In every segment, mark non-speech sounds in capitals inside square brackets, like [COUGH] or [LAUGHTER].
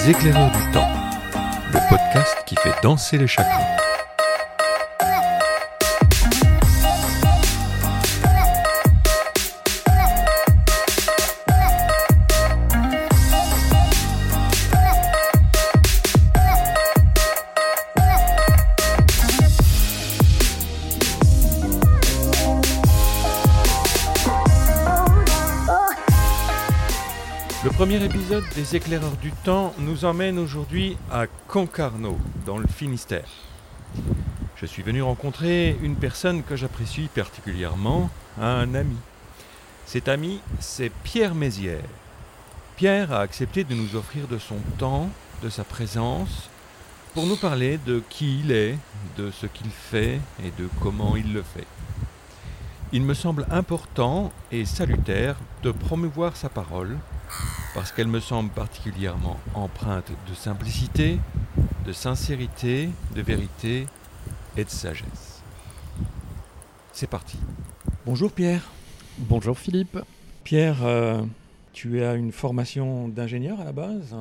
Les éclaireurs du temps, le podcast qui fait danser les chagrins. Épisode des éclaireurs du temps nous emmène aujourd'hui à Concarneau, dans le Finistère. Je suis venu rencontrer une personne que j'apprécie particulièrement, un ami. Cet ami, c'est Pierre Mézières. Pierre a accepté de nous offrir de son temps, de sa présence, pour nous parler de qui il est, de ce qu'il fait et de comment il le fait. Il me semble important et salutaire de promouvoir sa parole parce qu'elle me semble particulièrement empreinte de simplicité, de sincérité, de vérité et de sagesse. C'est parti. Bonjour Pierre. Bonjour Philippe. Pierre, euh, tu as une formation d'ingénieur à la base.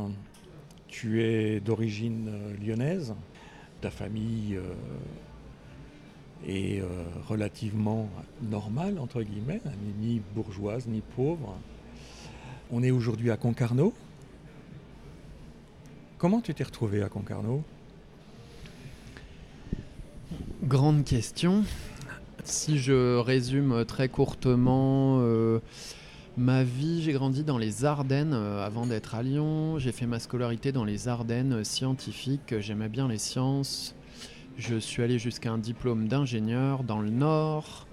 Tu es d'origine euh, lyonnaise. Ta famille euh, est euh, relativement normale, entre guillemets, ni bourgeoise ni pauvre. On est aujourd'hui à Concarneau. Comment tu t'es retrouvé à Concarneau? Grande question. Si je résume très courtement euh, ma vie, j'ai grandi dans les Ardennes euh, avant d'être à Lyon. J'ai fait ma scolarité dans les Ardennes scientifiques. J'aimais bien les sciences. Je suis allé jusqu'à un diplôme d'ingénieur dans le Nord.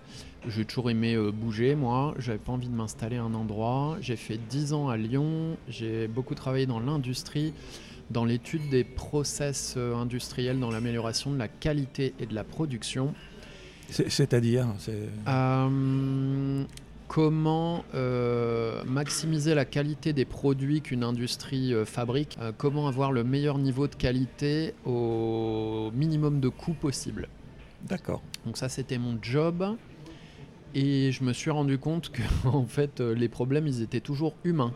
J'ai toujours aimé euh, bouger, moi. J'avais pas envie de m'installer à un endroit. J'ai fait 10 ans à Lyon. J'ai beaucoup travaillé dans l'industrie, dans l'étude des process euh, industriels, dans l'amélioration de la qualité et de la production. C'est- C'est-à-dire c'est- Euh, comment euh, maximiser la qualité des produits qu'une industrie euh, fabrique Comment avoir le meilleur niveau de qualité au minimum de coût possible D'accord. Donc ça, c'était mon job. Et je me suis rendu compte que [LAUGHS] en fait, euh, les problèmes, ils étaient toujours humains.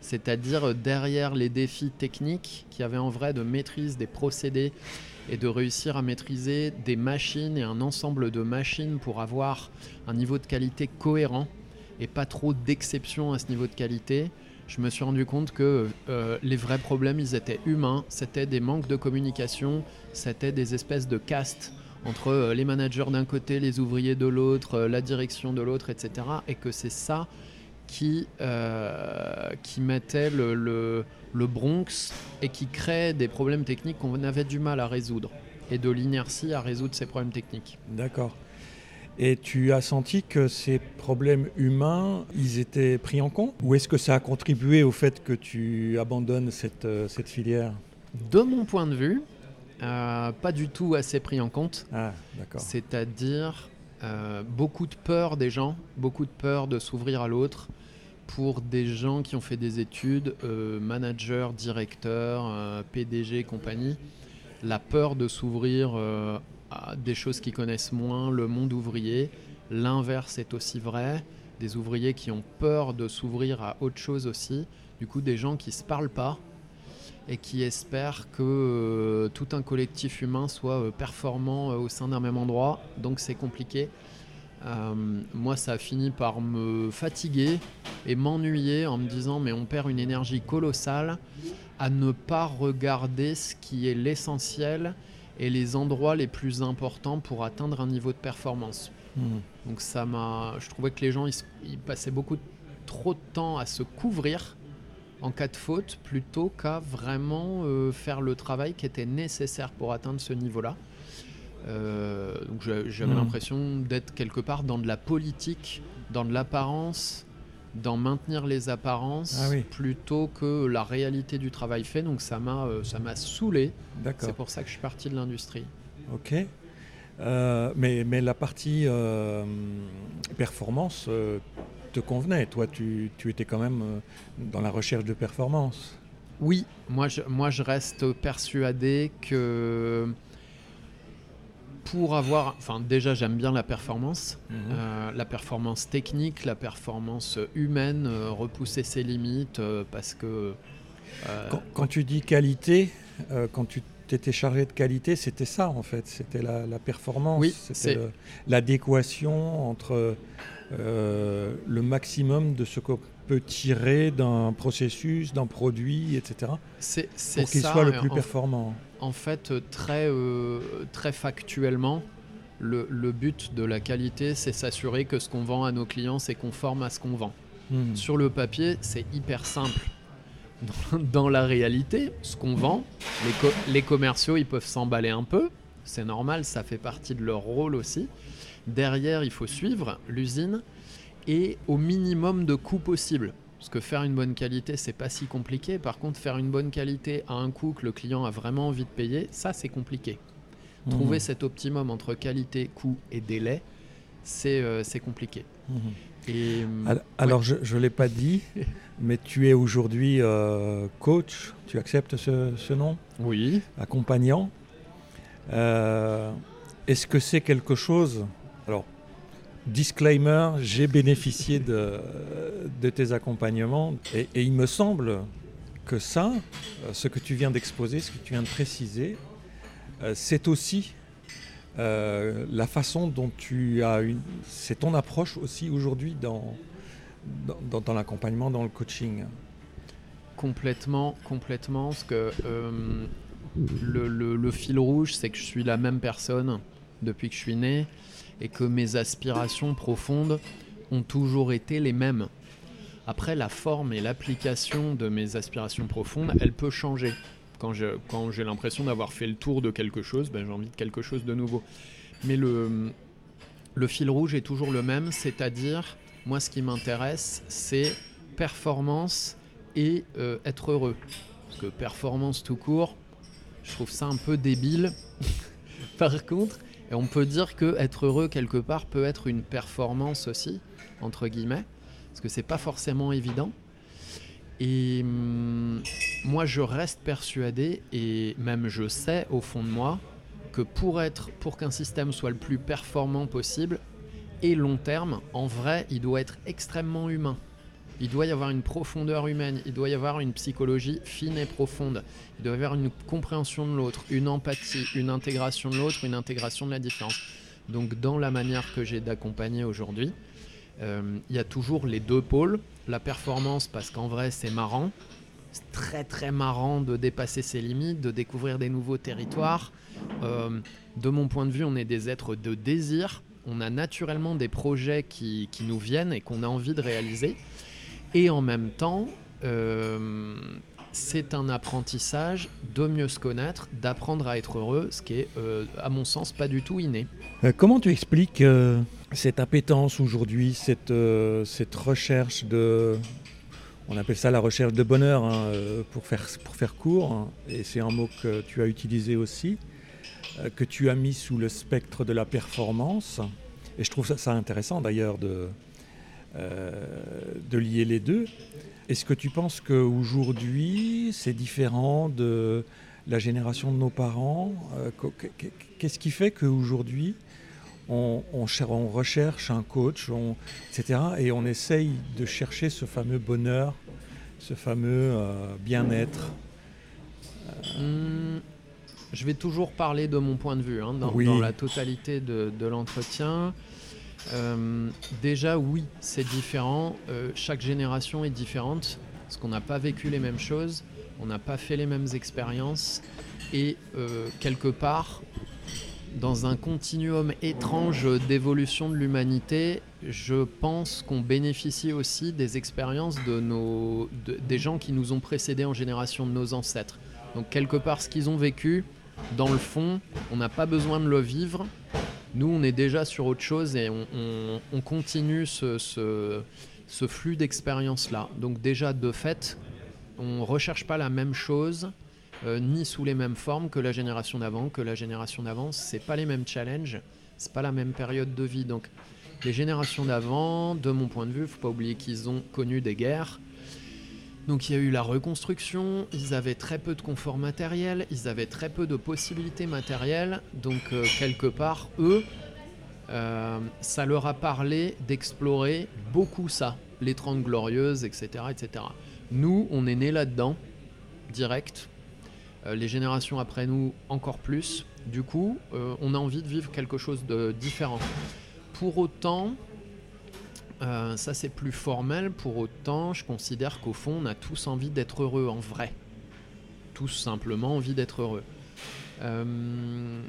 C'est-à-dire euh, derrière les défis techniques, qui avaient en vrai de maîtrise des procédés et de réussir à maîtriser des machines et un ensemble de machines pour avoir un niveau de qualité cohérent et pas trop d'exceptions à ce niveau de qualité. Je me suis rendu compte que euh, les vrais problèmes, ils étaient humains. C'était des manques de communication, c'était des espèces de castes entre euh, les managers d'un côté, les ouvriers de l'autre, euh, la direction de l'autre, etc. Et que c'est ça qui, euh, qui mettait le, le- le Bronx et qui crée des problèmes techniques qu'on avait du mal à résoudre et de l'inertie à résoudre ces problèmes techniques. D'accord. Et tu as senti que ces problèmes humains, ils étaient pris en compte? Ou est-ce que ça a contribué au fait que tu abandonnes cette, cette filière? De mon point de vue, euh, pas du tout assez pris en compte. Ah. C'est-à-dire euh, beaucoup de peur des gens, beaucoup de peur de s'ouvrir à l'autre pour des gens qui ont fait des études, euh, managers, directeurs, euh, PDG, compagnie. La peur de s'ouvrir à des choses qu'ils connaissent moins, le monde ouvrier. L'inverse est aussi vrai. Des ouvriers qui ont peur de s'ouvrir à autre chose aussi. Du coup, des gens qui ne se parlent pas et qui espèrent que euh, tout un collectif humain soit euh, performant euh, au sein d'un même endroit. Donc c'est compliqué. Moi, ça a fini par me fatiguer et m'ennuyer en me disant mais on perd une énergie colossale à ne pas regarder ce qui est l'essentiel et les endroits les plus importants pour atteindre un niveau de performance. Hmm. Donc ça m'a, je trouvais que les gens ils, passaient beaucoup trop de temps à se couvrir en cas de faute plutôt qu'à vraiment euh, faire le travail qui était nécessaire pour atteindre ce niveau-là. Euh, donc j'a- j'avais Mhm. l'impression d'être quelque part dans de la politique, dans de l'apparence, dans maintenir les apparences Ah oui. plutôt que la réalité du travail fait. Donc ça m'a euh, ça m'a saoulé. C'est pour ça que je suis parti de l'industrie. Ok. Mais, mais la partie performance te convenait. Toi, tu, tu étais quand même euh, dans la recherche de performance. Oui, moi je, moi je reste persuadé que pour avoir, enfin déjà j'aime bien la performance, Mhm. Euh, la performance technique, la performance humaine, euh, repousser ses limites, euh, parce que quand, tu dis qualité, quand tu étais chargé de qualité, c'était ça en fait, c'était la, performance, oui, c'était l'adéquation entre le maximum de ce qu'on peut tirer d'un processus, d'un produit, etc. C'est, pour qu'il soit le plus performant. En fait, très, très factuellement, le, but de la qualité, c'est s'assurer que ce qu'on vend à nos clients, c'est conforme à ce qu'on vend. Hmm. Sur le papier, c'est hyper simple. Dans, la réalité, ce qu'on vend, les, commerciaux, ils peuvent s'emballer un peu. C'est normal, ça fait partie de leur rôle aussi. Derrière, il faut suivre l'usine et au minimum de coûts possible. Parce que faire une bonne qualité, c'est pas si compliqué. Par contre, faire une bonne qualité à un coût que le client a vraiment envie de payer, ça, c'est compliqué. Trouver mhm. cet optimum entre qualité, coût et délai, c'est euh, compliqué. Et, euh, alors, je ne l'ai pas dit, [LAUGHS] mais tu es aujourd'hui euh, coach, tu acceptes ce, nom? Oui. Accompagnant. Est-ce que c'est quelque chose... Disclaimer, j'ai bénéficié de, tes accompagnements et, il me semble que ça, ce que tu viens d'exposer, ce que tu viens de préciser, euh, c'est aussi euh, la façon dont tu as une. C'est ton approche aussi aujourd'hui dans, dans, l'accompagnement, dans le coaching. Complètement, complètement. Parce que euh, le, fil rouge, c'est que je suis la même personne depuis que je suis né et que mes aspirations profondes ont toujours été les mêmes. Après, la forme et l'application de mes aspirations profondes, elle peut changer. Quand j'ai l'impression d'avoir fait le tour de quelque chose, ben, j'ai envie de quelque chose de nouveau. Mais le, fil rouge est toujours le même, c'est-à-dire, moi ce qui m'intéresse, c'est performance et euh, être heureux. Parce que performance tout court, je trouve ça un peu débile. [LAUGHS] Par contre, et on peut dire que être heureux quelque part peut être une performance aussi, entre guillemets, parce que c'est pas forcément évident. Et hum, moi, je reste persuadé, et même je sais au fond de moi, que pour être, pour qu'un système soit le plus performant possible et long terme, en vrai, il doit être extrêmement humain. Il doit y avoir une profondeur humaine, il doit y avoir une psychologie fine et profonde, il doit y avoir une compréhension de l'autre, une empathie, une intégration de l'autre, une intégration de la différence. Donc dans la manière que j'ai d'accompagner aujourd'hui, euh, il y a toujours les deux pôles. La performance, parce qu'en vrai, c'est marrant. C'est très très marrant de dépasser ses limites, de découvrir des nouveaux territoires. Euh, de mon point de vue, on est des êtres de désir. On a naturellement des projets qui, qui nous viennent et qu'on a envie de réaliser. Et en même temps, euh, c'est un apprentissage de mieux se connaître, d'apprendre à être heureux, ce qui est, à mon sens, pas du tout inné. comment tu expliques cette appétence aujourd'hui, cette, euh, cette recherche de... On appelle ça la recherche de bonheur hein, euh, pour, faire, pour faire court, hein, et c'est un mot que tu as utilisé aussi, euh, que tu as mis sous le spectre de la performance. Et je trouve ça, ça intéressant d'ailleurs de, de lier les deux. Est-ce que tu penses qu'aujourd'hui c'est différent de la génération de nos parents Qu'est-ce qui fait qu'aujourd'hui on, recherche un coach, etc. Et on essaye de chercher ce fameux bonheur, ce fameux euh, bien-être? Hmm, je vais toujours parler de mon point de vue hein, dans, la totalité de, l'entretien. Euh, déjà, oui, c'est différent. Euh, chaque génération est différente parce qu'on n'a pas vécu les mêmes choses, on n'a pas fait les mêmes expériences. Et quelque part, dans un continuum étrange d'évolution de l'humanité, je pense qu'on bénéficie aussi des expériences des gens qui nous ont précédés en génération de nos ancêtres. Donc quelque part, ce qu'ils ont vécu, dans le fond, on n'a pas besoin de le vivre. Nous, on est déjà sur autre chose et on, continue ce, ce flux d'expériences-là. Donc déjà, de fait, on ne recherche pas la même chose euh, ni sous les mêmes formes que la génération d'avant. Que la génération d'avant, c'est pas les mêmes challenges, c'est pas la même période de vie. Donc, les générations d'avant, de mon point de vue, faut pas oublier qu'ils ont connu des guerres. Donc il y a eu la reconstruction, ils avaient très peu de confort matériel, ils avaient très peu de possibilités matérielles, donc euh, quelque part, eux, euh, ça leur a parlé d'explorer beaucoup ça, les 30 glorieuses, etc., etc. Nous, on est nés là-dedans, direct. Euh, les générations après nous, encore plus. Du coup, on a envie de vivre quelque chose de différent. Pour autant, euh, ça c'est plus formel, pour autant, je considère qu'au fond, on a tous envie d'être heureux en vrai. Tous simplement envie d'être heureux. Euh,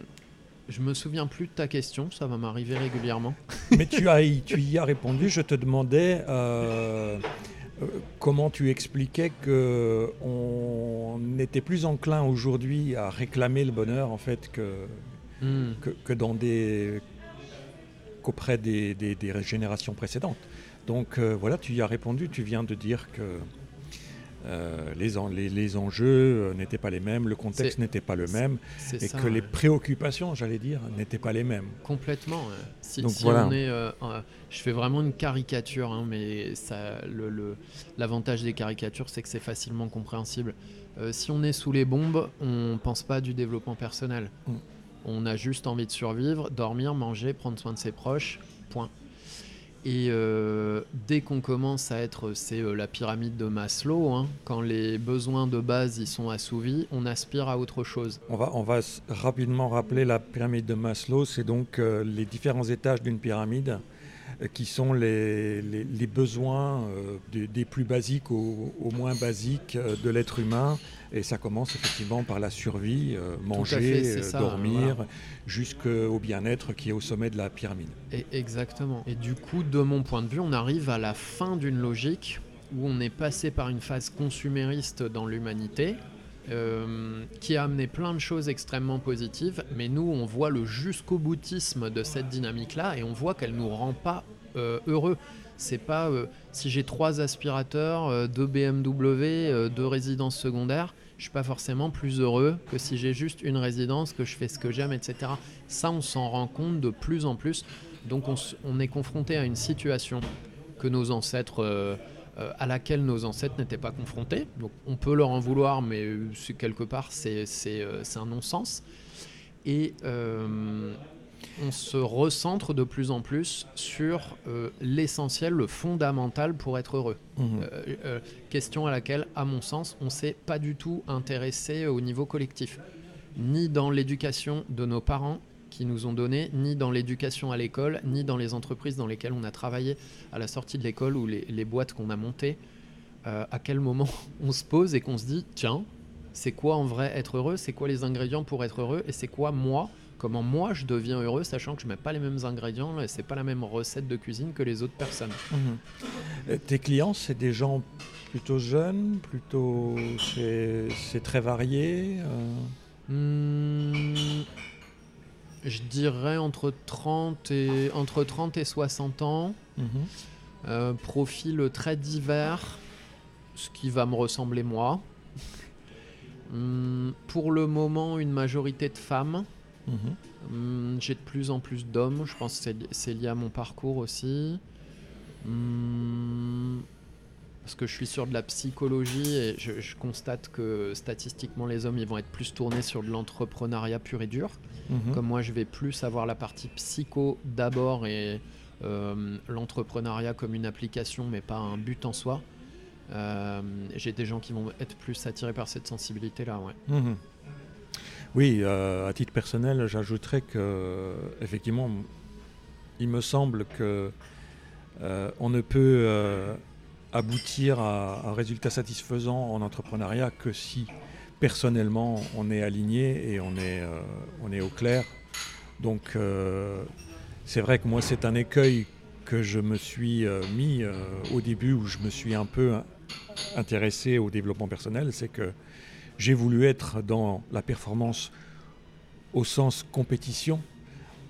je me souviens plus de ta question, ça va m'arriver régulièrement. [LAUGHS] Mais tu, as, tu y as répondu, je te demandais euh, comment tu expliquais que on était plus enclin aujourd'hui à réclamer le bonheur en fait que, Hmm. que, que dans des qu'auprès des, des- des générations précédentes. Donc euh, voilà, tu y as répondu, tu viens de dire que euh, les, en- les, les enjeux euh, n'étaient pas les mêmes, le contexte n'était pas le même, et ça, que les préoccupations, j'allais dire, n'étaient pas les mêmes. Complètement. Si, Donc si voilà. on est, euh, je fais vraiment une caricature, hein, mais ça, le, le- l'avantage des caricatures, c'est que c'est facilement compréhensible. Si on est sous les bombes, on pense pas du développement personnel. Mm. On a juste envie de survivre, dormir, manger, prendre soin de ses proches. Point. Et euh, dès qu'on commence à être, c'est euh, la pyramide de Maslow, hein, quand les besoins de base ils sont assouvis, on aspire à autre chose. On va, rapidement rappeler la pyramide de Maslow. C'est donc euh, les différents étages d'une pyramide qui sont les, besoins des, plus basiques au, au moins basiques de l'être humain. Et ça commence effectivement par la survie, euh, manger, fait, euh, ça, dormir, voilà. jusqu'au bien-être qui est au sommet de la pyramide. Et exactement. Et du coup, de mon point de vue, on arrive à la fin d'une logique où on est passé par une phase consumériste dans l'humanité, euh, qui a amené plein de choses extrêmement positives, mais nous, on voit le jusqu'au boutisme de cette dynamique-là et on voit qu'elle nous rend pas euh, heureux. C'est pas euh, si j'ai trois aspirateurs, deux BMW, deux résidences secondaires, je suis pas forcément plus heureux que si j'ai juste une résidence, que je fais ce que j'aime, etc. Ça, on s'en rend compte de plus en plus. Donc, on, est confronté à une situation que nos ancêtres, euh, euh, à laquelle nos ancêtres n'étaient pas confrontés. Donc, on peut leur en vouloir, mais euh, quelque part, c'est un non-sens. Et on se recentre de plus en plus sur euh, l'essentiel, le fondamental pour être heureux. Mhm. Euh, euh, question à laquelle, à mon sens, on s'est pas du tout intéressé au niveau collectif, ni dans l'éducation de nos parents qui nous ont donné, ni dans l'éducation à l'école, ni dans les entreprises dans lesquelles on a travaillé à la sortie de l'école ou les, les boîtes qu'on a montées. Euh, à quel moment [LAUGHS] on se pose et qu'on se dit, tiens, c'est quoi en vrai être heureux C'est quoi les ingrédients pour être heureux Et c'est quoi moi Comment moi je deviens heureux, sachant que je mets pas les mêmes ingrédients et c'est pas la même recette de cuisine que les autres personnes. Mhm. Euh, Tes clients, c'est des gens plutôt jeunes, plutôt c'est très varié. euh, Hmm, je dirais entre 30 et, entre 30 et 60 ans. mhm. Euh, profil très divers, ce qui va me ressembler moi. Hmm, pour le moment, une majorité de femmes. Mhm. Hmm, J'ai de plus en plus d'hommes. Je pense que c'est li- c'est lié à mon parcours aussi. Hmm, parce que je suis sur de la psychologie et je, je constate que statistiquement les hommes ils vont être plus tournés sur de l'entrepreneuriat pur et dur. Mhm. Comme moi je vais plus avoir la partie psycho d'abord et euh, l'entrepreneuriat comme une application mais pas un but en soi. Euh, J'ai des gens qui vont être plus attirés par cette sensibilité là. Ouais. Oui, euh, à titre personnel, j'ajouterais que effectivement, il me semble que euh, on ne peut euh, aboutir à un résultat satisfaisant en entrepreneuriat que si personnellement on est aligné et on est, on est au clair. Donc c'est vrai que moi c'est un écueil que je me suis mis au début où je me suis un peu intéressé au développement personnel, c'est que j'ai voulu être dans la performance au sens compétition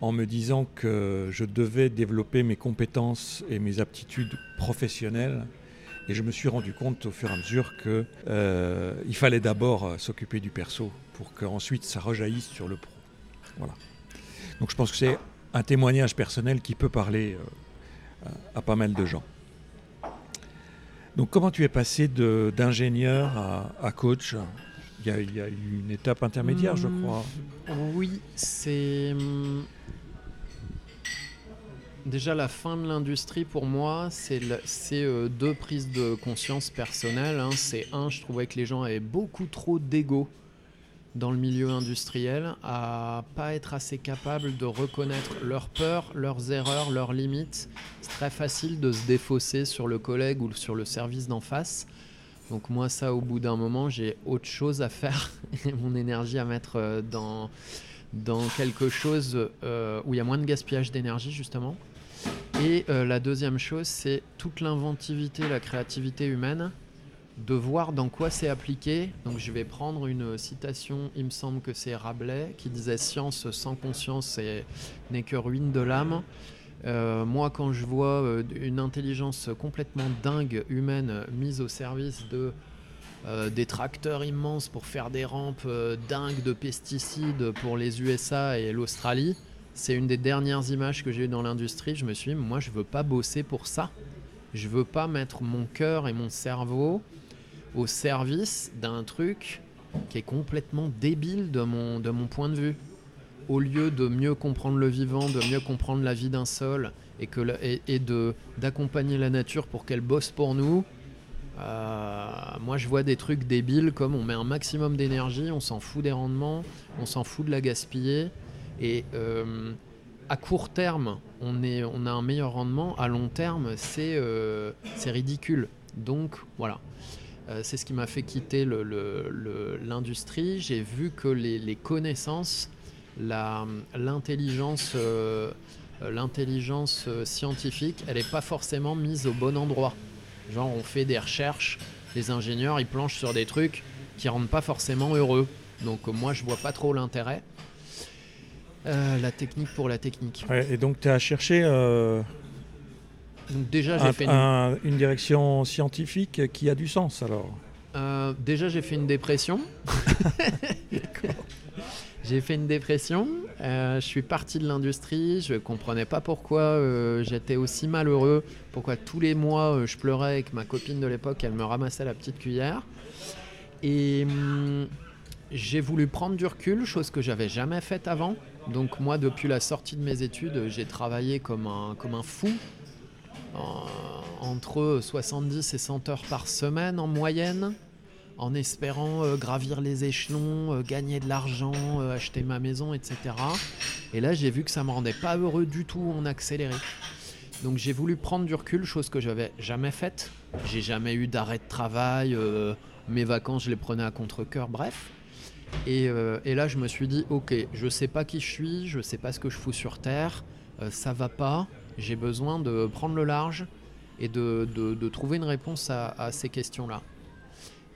en me disant que je devais développer mes compétences et mes aptitudes professionnelles. Et je me suis rendu compte au fur et à mesure qu'il il fallait d'abord euh, s'occuper du perso pour qu'ensuite ça rejaillisse sur le pro. Voilà. Donc je pense que c'est un témoignage personnel qui peut parler euh, à, pas mal de gens. Donc comment tu es passé d'ingénieur à, coach? Y, a, il y a eu une étape intermédiaire, je Hmm, crois. Oui, c'est. hum, déjà la fin de l'industrie pour moi, c'est euh, deux prises de conscience personnelles. hein. C'est un, je trouvais que les gens avaient beaucoup trop d'ego dans le milieu industriel, à pas être assez capables de reconnaître leurs peurs, leurs erreurs, leurs limites. C'est très facile de se défausser sur le collègue ou sur le service d'en face. Donc moi ça au bout d'un moment j'ai autre chose à faire [LAUGHS] et mon énergie à mettre euh, dans, dans quelque chose euh, où il y a moins de gaspillage d'énergie justement. Et euh, la deuxième chose c'est toute l'inventivité, la créativité humaine, de voir dans quoi c'est appliqué. Donc je vais prendre une citation, il me semble que c'est Rabelais qui disait Science sans conscience est- n'est que ruine de l'âme. Euh, moi, quand je vois euh, une intelligence complètement dingue humaine mise au service de euh, des tracteurs immenses pour faire des rampes euh, dingues de pesticides pour les USA et l'Australie, c'est une des dernières images que j'ai eues dans l'industrie. Je me suis dit, moi, je veux pas bosser pour ça. Je veux pas mettre mon cœur et mon cerveau au service d'un truc qui est complètement débile de mon, de mon point de vue au lieu de mieux comprendre le vivant, de mieux comprendre la vie d'un sol et, de d'accompagner la nature pour qu'elle bosse pour nous, euh, moi je vois des trucs débiles comme on met un maximum d'énergie, on s'en fout des rendements, on s'en fout de la gaspiller et euh, à court terme on, est, on a un meilleur rendement, à long terme c'est euh, c'est ridicule. Donc voilà. C'est ce qui m'a fait quitter l'industrie. J'ai vu que les, connaissances l'intelligence euh, l'intelligence scientifique, elle n'est pas forcément mise au bon endroit. Genre, on fait des recherches, les ingénieurs, ils planchent sur des trucs qui rendent pas forcément heureux. Donc, euh, moi, je vois pas trop l'intérêt. Euh, la technique pour la technique. Ouais, et donc tu as cherché euh, Donc, déjà, j'ai un- fait une un- une direction scientifique qui a du sens alors? Euh, déjà, j'ai fait une dépression. [LAUGHS] [LAUGHS] j'ai fait une dépression. Euh, je suis parti de l'industrie. Je comprenais pas pourquoi euh, j'étais aussi malheureux. Pourquoi tous les mois euh, je pleurais avec ma copine de l'époque. Elle me ramassait la petite cuillère. Et hum, j'ai voulu prendre du recul, chose que j'avais jamais faite avant. Donc moi, depuis la sortie de mes études, j'ai travaillé comme un, comme un fou. En- entre 70 et 100 heures par semaine en moyenne, en espérant euh, gravir les échelons, euh, gagner de l'argent, euh, acheter ma maison, etc. Et là, j'ai vu que ça me rendait pas heureux du tout en accéléré. Donc j'ai voulu prendre du recul, chose que j'avais jamais faite. J'ai jamais eu d'arrêt de travail, mes vacances, je les prenais à contre-coeur, bref. Et, là, je me suis dit, ok, je sais pas qui je suis, je sais pas ce que je fous sur Terre, ça va pas, j'ai besoin de prendre le large et de, trouver une réponse à ces questions-là.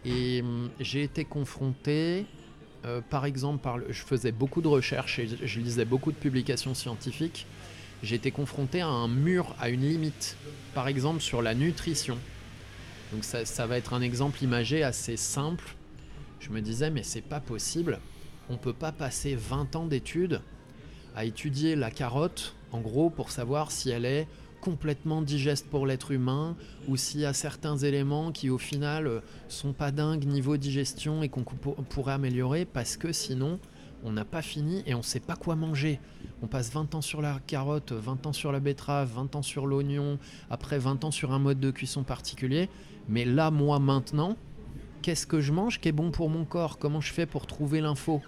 Et hum, j'ai été confronté, euh, par exemple, je faisais beaucoup de recherches et je lisais beaucoup de publications scientifiques. J'ai été confronté à un mur, à une limite, par exemple sur la nutrition. Donc ça, ça va être un exemple imagé assez simple. Je me disais, mais c'est pas possible. On peut pas passer 20 ans d'études à étudier la carotte, en gros, pour savoir si elle est complètement digeste pour l'être humain ou s'il y a certains éléments qui au final euh, sont pas dingues niveau digestion et qu'on pourrait améliorer parce que sinon on n'a pas fini et on sait pas quoi manger. On passe 20 ans sur la carotte, 20 ans sur la betterave, 20 ans sur l'oignon, après 20 ans sur un mode de cuisson particulier. Mais là, moi, maintenant, qu'est-ce que je mange qui est bon pour mon corps Comment je fais pour trouver l'info?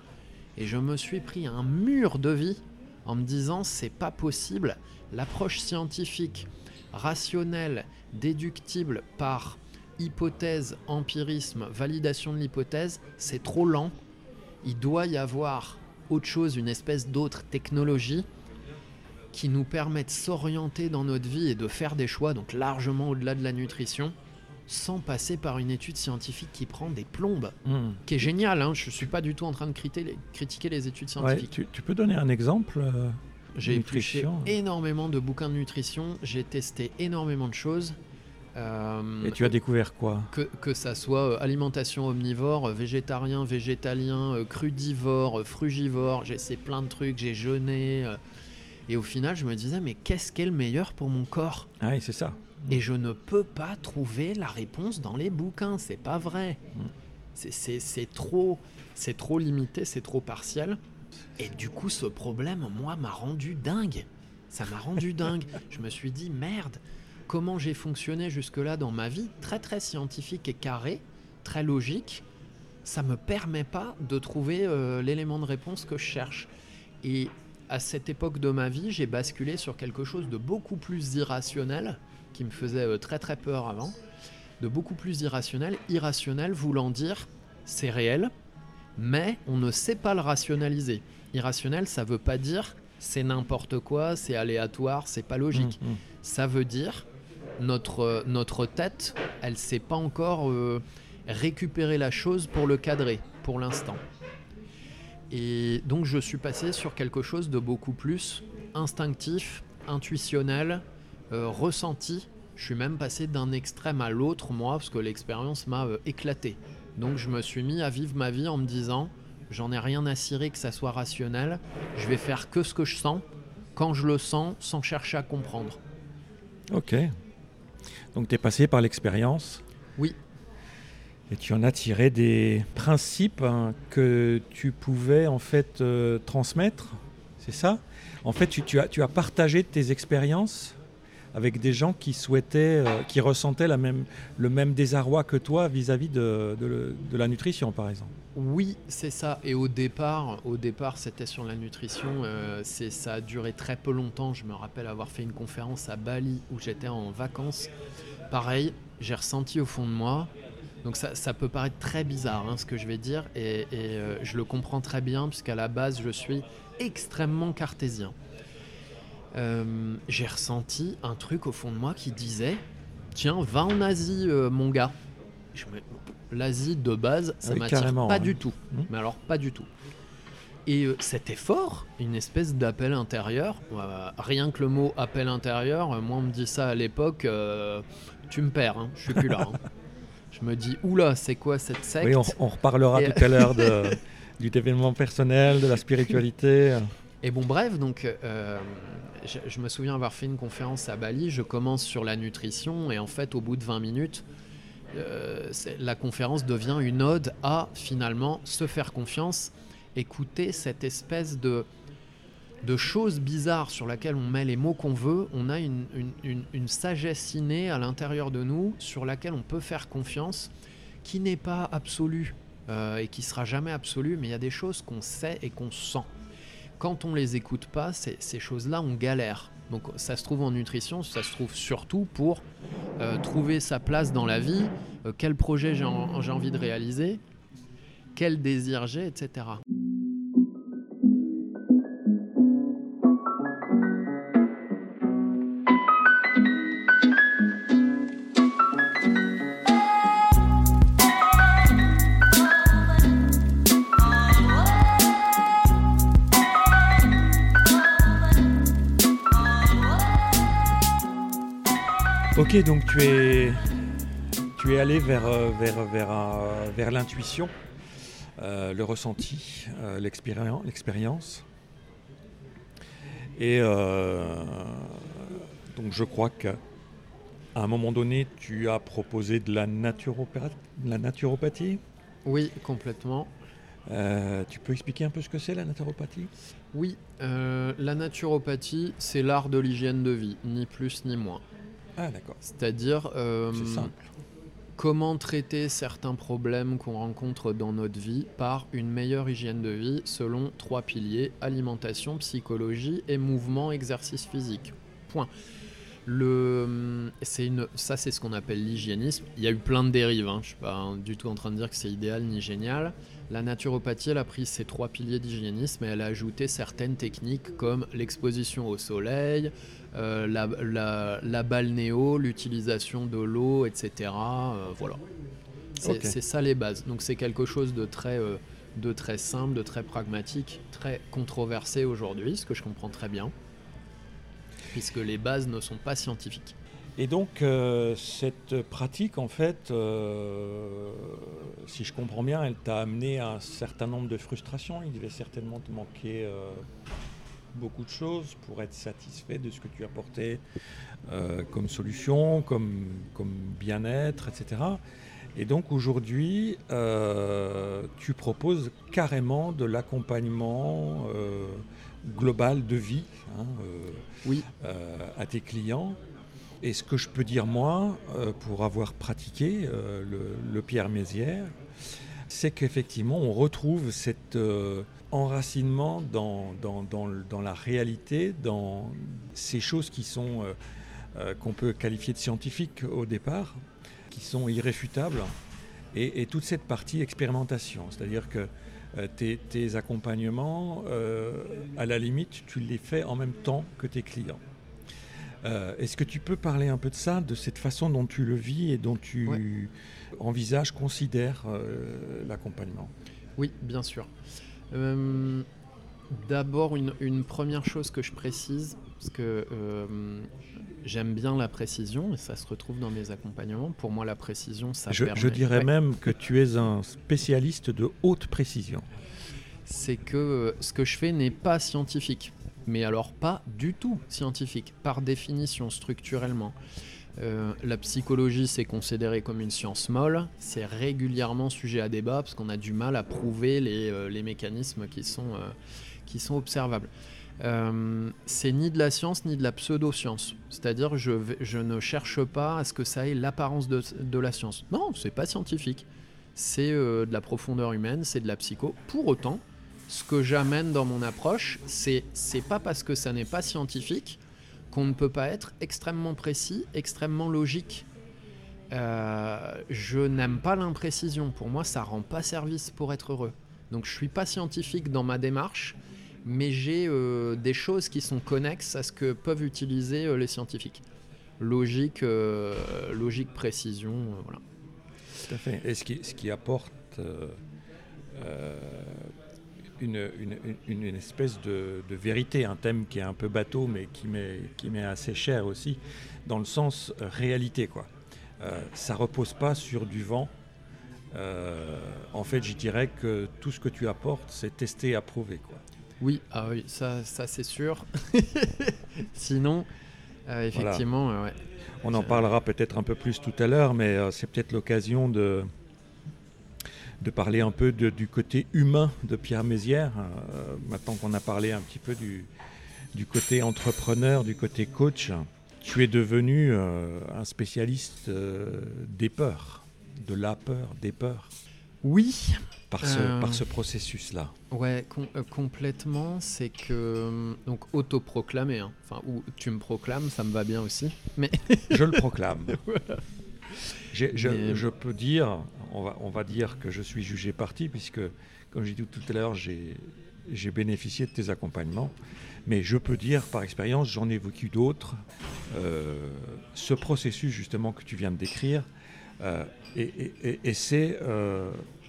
Et je me suis pris un mur de vie en me disant c'est pas possible. L'approche scientifique, rationnelle, déductible par hypothèse, empirisme, validation de l'hypothèse, c'est trop lent. Il doit y avoir autre chose, une espèce d'autre technologie qui nous permet de s'orienter dans notre vie et de faire des choix, donc largement au-delà de la nutrition, sans passer par une étude scientifique qui prend des plombes, Hmm. qui est géniale. Hein. Je suis pas du tout en train de critiquer les, critiquer les études Ouais, scientifiques. tu, tu peux donner un exemple euh, J'ai épluché nutrition. énormément de bouquins de nutrition, j'ai testé énormément de choses. Euh, Et tu as découvert quoi? que, que ça soit euh, alimentation omnivore, euh, végétarien, végétalien, euh, crudivore, euh, frugivore, j'ai essayé plein de trucs, j'ai jeûné. Et au final, je me disais, mais qu'est-ce qui est le meilleur pour mon corps Ah oui, c'est ça. Et je ne peux pas trouver la réponse dans les bouquins, c'est pas vrai. Mm. C'est- trop, c'est trop limité, c'est trop partiel. Et du coup, ce problème, moi, m'a rendu dingue. Ça m'a rendu [LAUGHS] dingue. Je me suis dit, merde, comment j'ai fonctionné jusque-là dans ma vie, très très scientifique et carré, très logique, ça me permet pas de trouver euh, l'élément de réponse que je cherche. Et à cette époque de ma vie, j'ai basculé sur quelque chose de beaucoup plus irrationnel, qui me faisait euh, très très peur avant, de beaucoup plus irrationnel, irrationnel voulant dire c'est réel, mais on ne sait pas le rationaliser. Irrationnel, ça veut pas dire c'est n'importe quoi, c'est aléatoire, c'est pas logique. Mmh, mmh. Ça veut dire notre, notre tête, elle sait pas encore euh, récupérer la chose pour le cadrer pour l'instant. Et donc je suis passé sur quelque chose de beaucoup plus instinctif, intuitionnel, euh, ressenti. Je suis même passé d'un extrême à l'autre, moi, parce que l'expérience m'a euh, éclaté. Donc je me suis mis à vivre ma vie en me disant, j'en ai rien à cirer que ça soit rationnel, je vais faire que ce que je sens, quand je le sens, sans chercher à comprendre. Ok. Donc tu es passé par l'expérience. Oui. Et tu en as tiré des principes hein, que tu pouvais en fait euh, transmettre, c'est ça? En fait, tu, as, partagé tes expériences avec des gens qui souhaitaient, euh, qui ressentaient le même désarroi que toi vis-à-vis de, la nutrition, par exemple. Oui, c'est ça. Et au départ, au départ, c'était sur la nutrition. euh, ça a duré très peu longtemps. Je me rappelle avoir fait une conférence à Bali où j'étais en vacances. Pareil, j'ai ressenti au fond de moi. Donc ça, ça peut paraître très bizarre hein, ce que je vais dire, et, et, euh, je le comprends très bien puisqu'à la base je suis extrêmement cartésien. Euh, j'ai ressenti un truc au fond de moi qui disait Tiens, va en Asie, euh, mon gars. Me- L'Asie de base, ça Oui, m'attire pas du tout. Mhm. Mais alors, pas du tout. Et cet effort, une espèce d'appel intérieur, rien que le mot appel intérieur, moi on me dit ça à l'époque, tu me perds, hein, je suis plus là. hein. [LAUGHS] Je me dis, oula, c'est quoi cette secte Oui, on, on reparlera Et- tout à l'heure [LAUGHS] du développement personnel, de la spiritualité. Et bon, bref, donc euh, je, je me souviens avoir fait une conférence à Bali. Je commence sur la nutrition et en fait, au bout de 20 minutes, euh, la conférence devient une ode à finalement se faire confiance, écouter cette espèce de de choses bizarres sur laquelle on met les mots qu'on veut, on a une, une- sagesse innée à l'intérieur de nous sur laquelle on peut faire confiance, qui n'est pas absolue euh, et qui sera jamais absolue, mais il y a des choses qu'on sait et qu'on sent quand on les écoute pas, ces, choses-là, on galère. Donc ça se trouve en nutrition, ça se trouve surtout pour euh, trouver sa place dans la vie, euh, quel projet j'ai envie de réaliser, quel désir j'ai, etc. Ok, donc tu es, tu es allé vers, euh, vers, vers, euh, vers l'intuition, euh, le ressenti, euh, l'expérien- l'expérience. Et euh, donc je crois qu'à un moment donné, tu as proposé de la, naturopathie. Oui, complètement. Euh, tu peux expliquer un peu ce que c'est la naturopathie? Oui, euh, la naturopathie, c'est l'art de l'hygiène de vie, ni plus ni moins. Ah d'accord, C'est-à-dire euh, c'est simple. comment traiter certains problèmes qu'on rencontre dans notre vie par une meilleure hygiène de vie selon trois piliers alimentation, psychologie et mouvement, exercice physique. Point. Le, c'est une, ça, c'est ce qu'on appelle l'hygiénisme. Il y a eu plein de dérives. hein. Je suis pas hein, du tout en train de dire que c'est idéal ni génial. La naturopathie, elle a pris ces trois piliers d'hygiénisme et elle a ajouté certaines techniques comme l'exposition au soleil, euh, la, la, la balnéo, l'utilisation de l'eau, etc. Euh, voilà. C'est ça les bases. Donc c'est quelque chose de très, euh, de très simple, de très pragmatique, très controversé aujourd'hui, ce que je comprends très bien, puisque les bases ne sont pas scientifiques. Et donc, euh, cette pratique, en fait, euh, si je comprends bien, elle t'a amené à un certain nombre de frustrations. Il devait certainement te manquer euh, beaucoup de choses pour être satisfait de ce que tu apportais comme solution, comme, bien-être, etc. Et donc aujourd'hui, tu proposes carrément de l'accompagnement euh, global de vie hein, euh, Oui. euh, à tes clients. Et ce que je peux dire moi, euh, pour avoir pratiqué le, le Pierre Mézières, c'est qu'effectivement on retrouve cet euh, enracinement dans, dans, dans le- dans la réalité, dans ces choses qui sont euh, euh, qu'on peut qualifier de scientifiques au départ, qui sont irréfutables, et, et toute cette partie expérimentation, c'est-à-dire que tes, tes accompagnements, euh, à la limite, tu les fais en même temps que tes clients. Euh, Est-ce que tu peux parler un peu de ça, de cette façon dont tu le vis et dont tu Ouais. envisages, considères euh, l'accompagnement? Oui, bien sûr. Euh, D'abord, une, une première chose que je précise, parce que euh, j'aime bien la précision, et ça se retrouve dans mes accompagnements. Pour moi, la précision, ça je, permet... je dirais Ouais. même que tu es un spécialiste de haute précision. c'est que euh, ce que je fais n'est pas scientifique. Mais alors pas du tout scientifique, par définition, structurellement. Euh, la psychologie, c'est considéré comme une science molle, c'est régulièrement sujet à débat parce qu'on a du mal à prouver les, euh, les mécanismes qui sont, euh, qui sont observables. Euh, c'est ni de la science ni de la pseudo-science. C'est-à-dire je, je ne cherche pas à ce que ça ait l'apparence de, la science. Non, c'est pas scientifique. C'est euh, de la profondeur humaine, c'est de la psycho. Pour autant, ce que j'amène dans mon approche, c'est c'est pas parce que ça n'est pas scientifique qu'on ne peut pas être extrêmement précis, extrêmement logique. Euh, je n'aime pas l'imprécision. Pour moi, ça rend pas service pour être heureux. Donc, je suis pas scientifique dans ma démarche, mais j'ai euh, des choses qui sont connexes à ce que peuvent utiliser euh, les scientifiques. Logique, euh, logique, précision, euh, voilà. Tout à fait. Et ce qui, ce qui apporte euh, euh, une, une- une- une espèce de, de vérité, un thème qui est un peu bateau, mais qui m'est assez cher aussi, dans le sens réalité. Quoi. Euh, ça repose pas sur du vent. Euh, en fait, je dirais que tout ce que tu apportes, c'est testé approuvé. Quoi. Oui, ah oui, ça, ça c'est sûr. [LAUGHS] Sinon, euh, effectivement, euh, ouais. On en parlera peut-être un peu plus tout à l'heure, mais euh, c'est peut-être l'occasion de, de parler un peu de- du côté humain de Pierre Mézières. euh, maintenant qu'on a parlé un petit peu du, du côté entrepreneur, du côté coach, tu es devenu un spécialiste des peurs, de la peur, des peurs, Oui, par ce, Euh. par ce processus-là. ouais, com- euh, complètement. C'est que euh, donc autoproclamé, hein. enfin ou tu me proclames, ça me va bien aussi. Mais Je le proclame. [LAUGHS] Je, Mais- je peux dire, on va, on va dire que je suis jugé parti, puisque, comme j'ai dit tout à l'heure, j'ai j'ai bénéficié de tes accompagnements. Mais je peux dire, par expérience, j'en ai vécu d'autres. euh, ce processus, justement, que tu viens de décrire, et, et- et- et c'est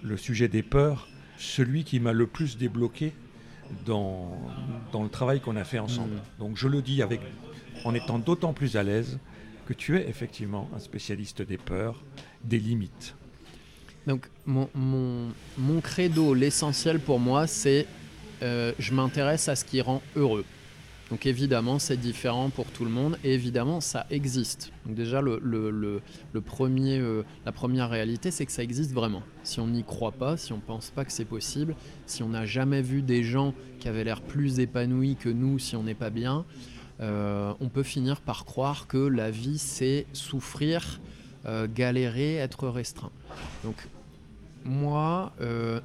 le sujet des peurs, celui qui m'a le plus débloqué dans, dans le travail qu'on a fait ensemble. Mm. Donc je le dis avec, en étant d'autant plus à l'aise que tu es effectivement un spécialiste des peurs, des limites. donc mon, mon, mon credo, l'essentiel pour moi, c'est euh, je m'intéresse à ce qui rend heureux. Donc évidemment, c'est différent pour tout le monde et évidemment, ça existe. Donc déjà, euh, la première réalité, c'est que ça existe vraiment. Si on n'y croit pas, si on pense pas que c'est possible, si on n'a jamais vu des gens qui avaient l'air plus épanouis que nous, si on n'est pas bien, euh, on peut finir par croire que la vie, c'est souffrir, euh, galérer, être restreint. Donc moi,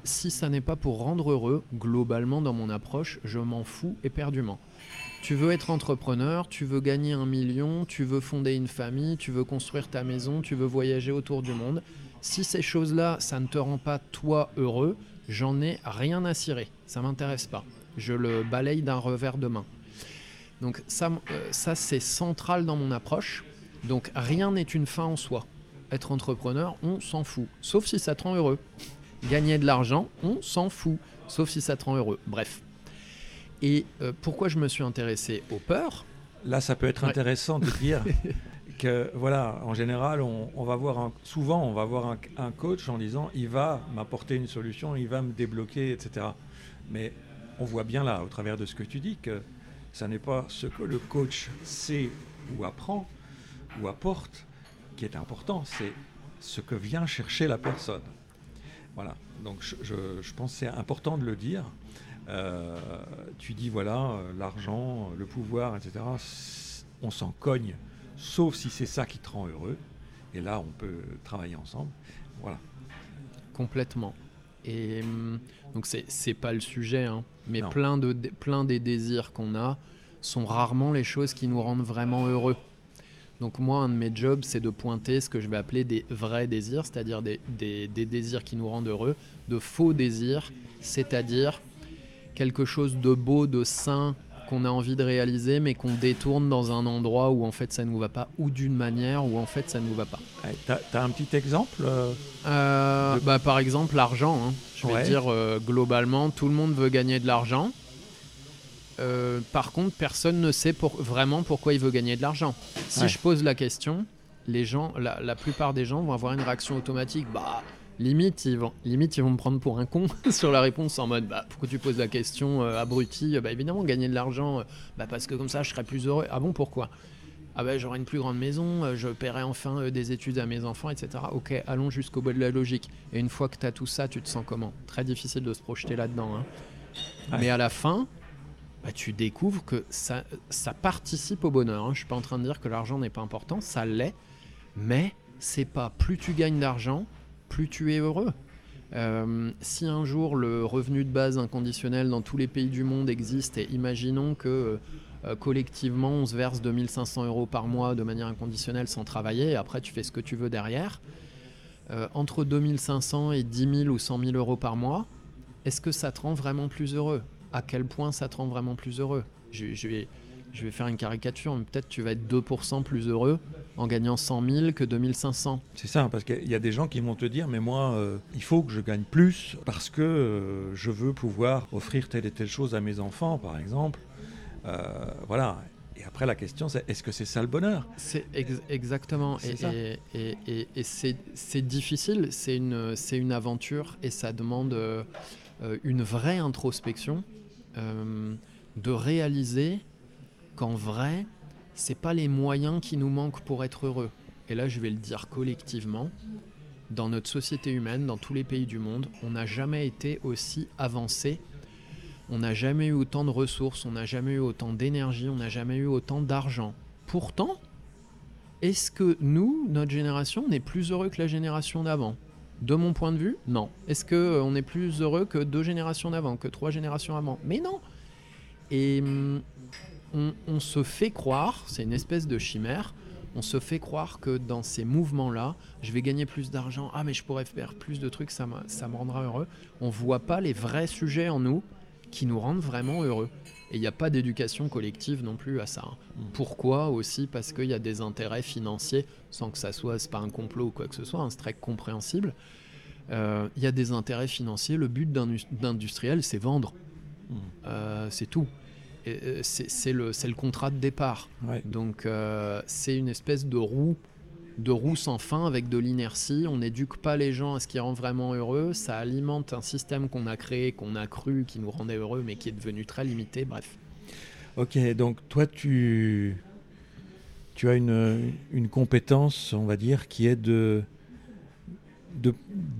si ça n'est pas pour rendre heureux, globalement dans mon approche, je m'en fous éperdument. Tu veux être entrepreneur, tu veux gagner un million, tu veux fonder une famille, tu veux construire ta maison, tu veux voyager autour du monde. Si ces choses-là, ça ne te rend pas toi heureux, j'en ai rien à cirer. Ça m'intéresse pas. Je le balaye d'un revers de main. Donc ça, euh, ça c'est central dans mon approche. Donc rien n'est une fin en soi. Être entrepreneur, on s'en fout. Sauf si ça te rend heureux. Gagner de l'argent, on s'en fout. Sauf si ça te rend heureux. Bref. Et euh, pourquoi je me suis intéressé aux peurs Là, ça peut être Ouais. intéressant de dire [LAUGHS] que, voilà, en général, on, on va voir un- souvent, on va voir un, un coach en disant, il va m'apporter une solution, il va me débloquer, etc. Mais on voit bien là, au travers de ce que tu dis, que ça n'est pas ce que le coach sait ou apprend ou apporte qui est important, c'est ce que vient chercher la personne. Voilà, donc je, pense que c'est important de le dire. Euh, tu dis, voilà, euh, l'argent, le pouvoir, etc., on s'en cogne, sauf si c'est ça qui te rend heureux. Et là, on peut travailler ensemble. Voilà. Complètement. Et hum, donc, c'est pas le sujet, hein, mais plein, de, plein des désirs qu'on a sont rarement les choses qui nous rendent vraiment heureux. Donc moi, un de mes jobs, c'est de pointer ce que je vais appeler des vrais désirs, c'est-à-dire des, des, désirs qui nous rendent heureux, de faux désirs, c'est-à-dire quelque chose de beau, de sain, qu'on a envie de réaliser, mais qu'on détourne dans un endroit où en fait ça ne nous va pas, ou d'une manière où en fait ça ne nous va pas. T'as as un petit exemple euh, euh, bah, Par exemple, l'argent. Hein. Je vais dire, euh, globalement, tout le monde veut gagner de l'argent. Euh, par contre, personne ne sait vraiment pourquoi il veut gagner de l'argent. Si je pose la question, les gens, la, plupart des gens vont avoir une réaction automatique. Bah, limite, ils vont, limite, ils vont me prendre pour un con [LAUGHS] sur la réponse en mode, bah, pourquoi tu poses la question, euh, abruti Bah, évidemment, gagner de l'argent, euh, bah, parce que comme ça, je serais plus heureux. Ah bon, pourquoi? Ah bah j'aurai une plus grande maison, je paierai enfin des études à mes enfants, etc. Ok, allons jusqu'au bout de la logique. Et une fois que tu as tout ça, tu te sens comment? Très difficile de se projeter là-dedans. Hein. Mais à la fin, bah, tu découvres que ça, ça participe au bonheur. Hein. Je ne suis pas en train de dire que l'argent n'est pas important, ça l'est, mais c'est pas plus tu gagnes d'argent, plus tu es heureux. Euh, si un jour le revenu de base inconditionnel dans tous les pays du monde existe, et imaginons que euh, collectivement on se verse 2500 euros par mois de manière inconditionnelle sans travailler, et après tu fais ce que tu veux derrière, euh, entre 2500 et 10 000 ou 100 000 euros par mois, est-ce que ça te rend vraiment plus heureux? À quel point ça te rend vraiment plus heureux? Je vais faire une caricature, mais peut-être tu vas être 2% plus heureux en gagnant 100 000 que 2500. C'est ça, parce qu'il y a des gens qui vont te dire, mais moi, euh, il faut que je gagne plus parce que euh, je veux pouvoir offrir telle et telle chose à mes enfants, par exemple. Euh, voilà. Et après, la question, c'est est-ce que c'est ça le bonheur? C'est exactement. Et, et, et, c'est difficile, c'est une, une aventure et ça demande une vraie introspection de réaliser qu'en vrai, c'est pas les moyens qui nous manquent pour être heureux. Et là, je vais le dire collectivement, dans notre société humaine, dans tous les pays du monde, on n'a jamais été aussi avancé. On n'a jamais eu autant de ressources, on n'a jamais eu autant d'énergie, on n'a jamais eu autant d'argent. Pourtant, est-ce que nous, notre génération, on est plus heureux que la génération d'avant? De mon point de vue, non. Est-ce qu'on euh, est plus heureux que deux générations d'avant, que trois générations avant? Mais non Et hum, on, se fait croire, c'est une espèce de chimère, on se fait croire que dans ces mouvements-là, je vais gagner plus d'argent, ah mais je pourrais faire plus de trucs, ça, ça me rendra heureux. On voit pas les vrais sujets en nous qui nous rendent vraiment heureux. Et il n'y a pas d'éducation collective non plus à ça. Hein. Mm. Pourquoi aussi? Parce qu'il y a des intérêts financiers, sans que ça soit, pas un complot ou quoi que ce soit, hein, c'est très compréhensible. Euh, il y a des intérêts financiers. Le but d'industriel, c'est vendre. Mm. Euh, c'est tout. Euh, c'est le, le, contrat de départ. Donc c'est une espèce de roue de roue sans fin avec de l'inertie. On n'éduque pas les gens à ce qui rend vraiment heureux. Ça alimente un système qu'on a créé, qu'on a cru, qui nous rendait heureux, mais qui est devenu très limité. Bref. Ok, donc toi, tu, tu as une, une compétence, on va dire, qui est de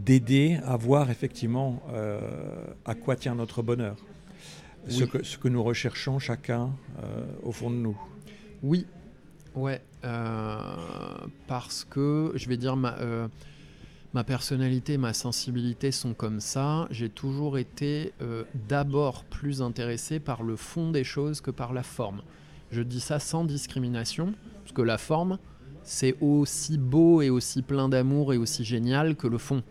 d'aider à voir effectivement euh, à quoi tient notre bonheur. Ce, que, ce que nous recherchons chacun euh, au fond de nous. Oui, ouais. Euh, parce que, je vais dire, ma, euh, ma personnalité, ma sensibilité sont comme ça. J'ai toujours été euh, d'abord plus intéressé par le fond des choses que par la forme. Je dis ça sans discrimination, parce que la forme, c'est aussi beau et aussi plein d'amour et aussi génial que le fond.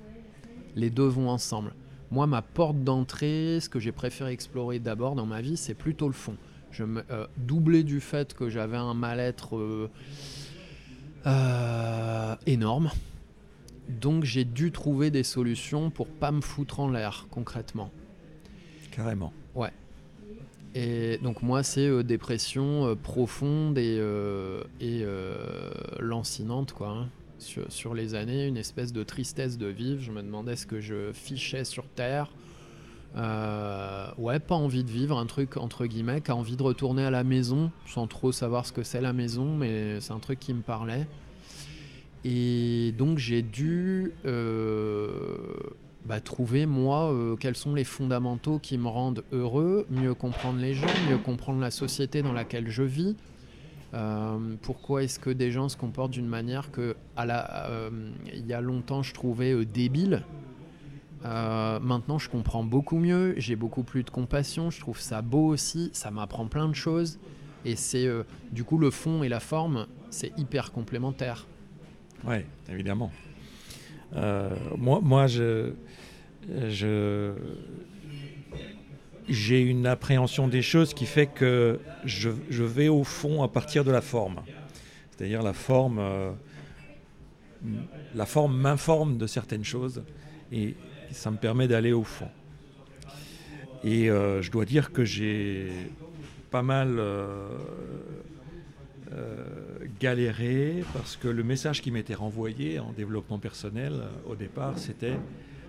Les deux vont ensemble. Moi, ma porte d'entrée, ce que j'ai préféré explorer d'abord dans ma vie, c'est plutôt le fond. Je me, euh, doublé du fait que j'avais un mal-être euh, euh, énorme. Donc j'ai dû trouver des solutions pour pas me foutre en l'air concrètement. Carrément. Ouais. Et donc moi c'est dépression profonde et, et lancinante quoi. Hein. Sur, les années, une espèce de tristesse de vivre. Je me demandais ce que je fichais sur Terre. Euh, ouais, pas envie de vivre, un truc entre guillemets, qui a envie de retourner à la maison, sans trop savoir ce que c'est la maison, mais c'est un truc qui me parlait. Et donc j'ai dû bah, trouver moi quels sont les fondamentaux qui me rendent heureux, mieux comprendre les gens, mieux comprendre la société dans laquelle je vis. Pourquoi est-ce que des gens se comportent d'une manière que, à la, il y a longtemps, je trouvais débile? Euh, maintenant, je comprends beaucoup mieux, j'ai beaucoup plus de compassion, je trouve ça beau aussi, ça m'apprend plein de choses. Et c'est euh, du coup le fond et la forme, c'est hyper complémentaire. Oui, évidemment. Euh, moi, moi, je, je, j'ai une appréhension des choses qui fait que je, vais au fond à partir de la forme. C'est-à-dire la forme, la forme m'informe de certaines choses et, ça me permet d'aller au fond. Et euh, je dois dire que j'ai pas mal euh, euh, galéré parce que le message qui m'était renvoyé en développement personnel au départ, c'était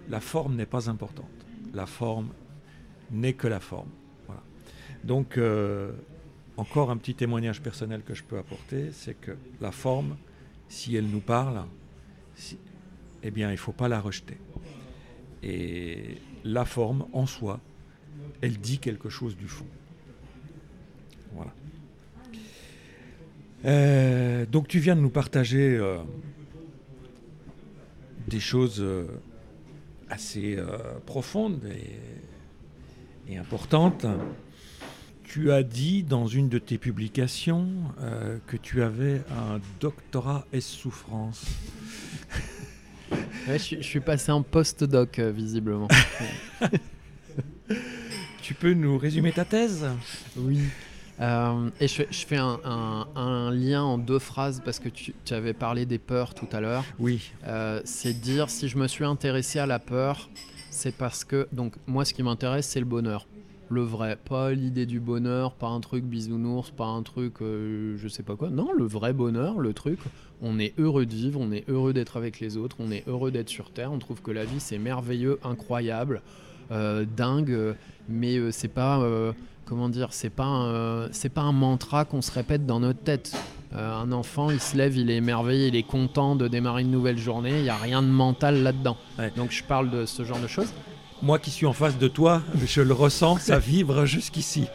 la forme n'est pas importante. La forme n'est que la forme. Donc, encore un petit témoignage personnel que je peux apporter, c'est que la forme, si elle nous parle, eh bien, il ne faut pas la rejeter. Et la forme en soi, elle dit quelque chose du fond. Voilà. Euh, donc tu viens de nous partager euh, des choses euh, assez profondes et, importantes. Tu as dit dans une de tes publications que tu avais un doctorat S-souffrance. je, suis passé en post-doc, euh, visiblement. [LAUGHS] tu peux nous résumer ta thèse? Oui. Euh, et je, fais un, lien en deux phrases parce que tu, avais parlé des peurs tout à l'heure. Oui. Euh, c'est dire si je me suis intéressé à la peur, c'est parce que donc moi ce qui m'intéresse c'est le bonheur le vrai, pas l'idée du bonheur, pas un truc bisounours, pas un truc euh, je sais pas quoi. Non, le vrai bonheur, le truc, on est heureux de vivre, on est heureux d'être avec les autres, on est heureux d'être sur Terre, on trouve que la vie c'est merveilleux, incroyable, euh, dingue, mais euh, c'est pas, comment dire, c'est pas, c'est pas un mantra qu'on se répète dans notre tête. Un enfant, il se lève, il est émerveillé, il est content de démarrer une nouvelle journée, il n'y a rien de mental là-dedans. Donc je parle de ce genre de choses moi qui suis en face de toi, je le ressens, ça vibre jusqu'ici.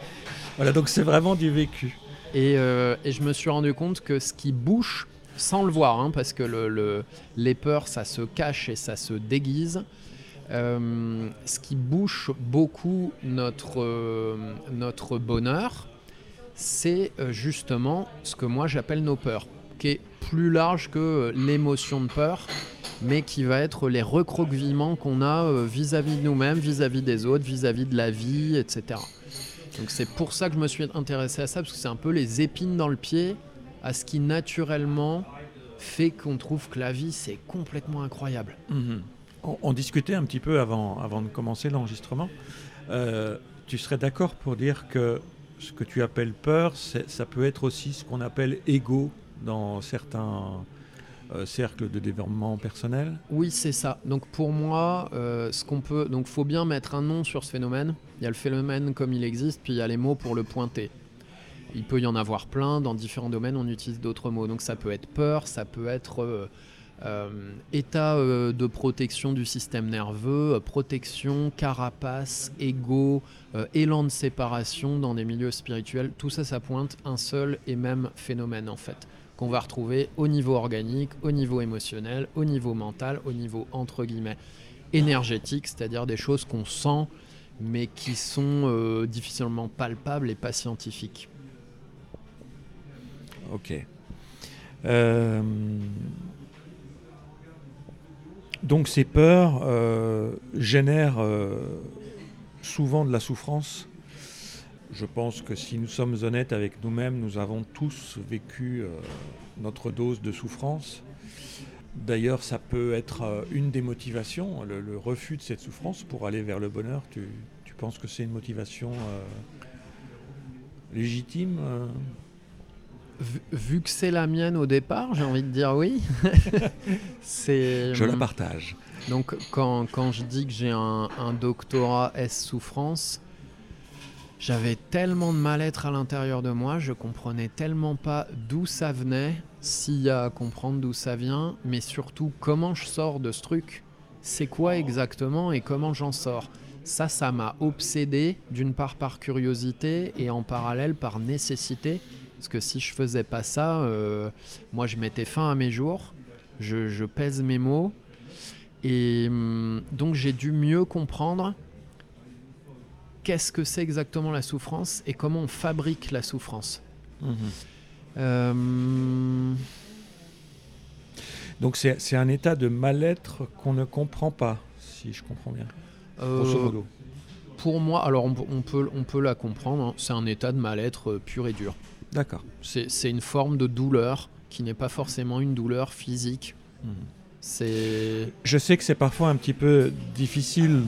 Voilà, donc c'est vraiment du vécu. Euh, et, je me suis rendu compte que ce qui bouche, sans le voir, hein, parce que le, les peurs, ça se cache et ça se déguise, euh, ce qui bouche beaucoup notre, euh, notre bonheur, c'est justement ce que moi j'appelle nos peurs, qui est plus large que l'émotion de peur mais qui va être les recroquevillements qu'on a euh, vis-à-vis de nous-mêmes, vis-à-vis des autres, vis-à-vis de la vie, etc. Donc c'est pour ça que je me suis intéressé à ça, parce que c'est un peu les épines dans le pied à ce qui naturellement fait qu'on trouve que la vie c'est complètement incroyable. Mhm. On, discutait un petit peu avant, avant de commencer l'enregistrement. Euh, tu serais d'accord pour dire que ce que tu appelles peur, ça peut être aussi ce qu'on appelle ego dans certains, euh, cercle de développement personnel Oui, c'est ça. Donc pour moi, euh, ce qu'on peut, donc faut bien mettre un nom sur ce phénomène. Il y a le phénomène comme il existe, puis il y a les mots pour le pointer. Il peut y en avoir plein dans différents domaines. On utilise d'autres mots. Donc ça peut être peur, ça peut être euh, état de protection du système nerveux, protection, carapace, ego, élan de séparation dans des milieux spirituels. Tout ça, ça pointe un seul et même phénomène en fait qu'on va retrouver au niveau organique, au niveau émotionnel, au niveau mental, au niveau entre guillemets énergétique, c'est-à-dire des choses qu'on sent mais qui sont euh, difficilement palpables et pas scientifiques. Ok. Euh, donc ces peurs euh, génèrent souvent de la souffrance je pense que si nous sommes honnêtes avec nous-mêmes, nous avons tous vécu euh, notre dose de souffrance. D'ailleurs, ça peut être euh, une des motivations, le, refus de cette souffrance pour aller vers le bonheur. Tu, penses que c'est une motivation euh, légitime vu, que c'est la mienne au départ, j'ai envie de dire oui. [LAUGHS] je la partage. Donc quand, je dis que j'ai un, un doctorat S souffrance, J'avais tellement de mal-être à l'intérieur de moi, je comprenais tellement pas d'où ça venait, s'il y a à comprendre d'où ça vient, mais surtout comment je sors de ce truc. C'est quoi exactement et comment j'en sors? Ça, ça m'a obsédé, d'une part par curiosité et en parallèle par nécessité. Parce que si je faisais pas ça, euh, moi je mettais fin à mes jours, je, je pèse mes mots. Et hum, donc j'ai dû mieux comprendre qu'est-ce que c'est exactement la souffrance et comment on fabrique la souffrance. Mhm. Euh, Donc c'est un état de mal-être qu'on ne comprend pas, si je comprends bien. euh, pour moi, alors on, peut- on peut, on peut la comprendre, hein, c'est un état de mal-être euh, pur et dur. D'accord. C'est une forme de douleur qui n'est pas forcément une douleur physique. Mhm. C'est. Je sais que c'est parfois un petit peu difficile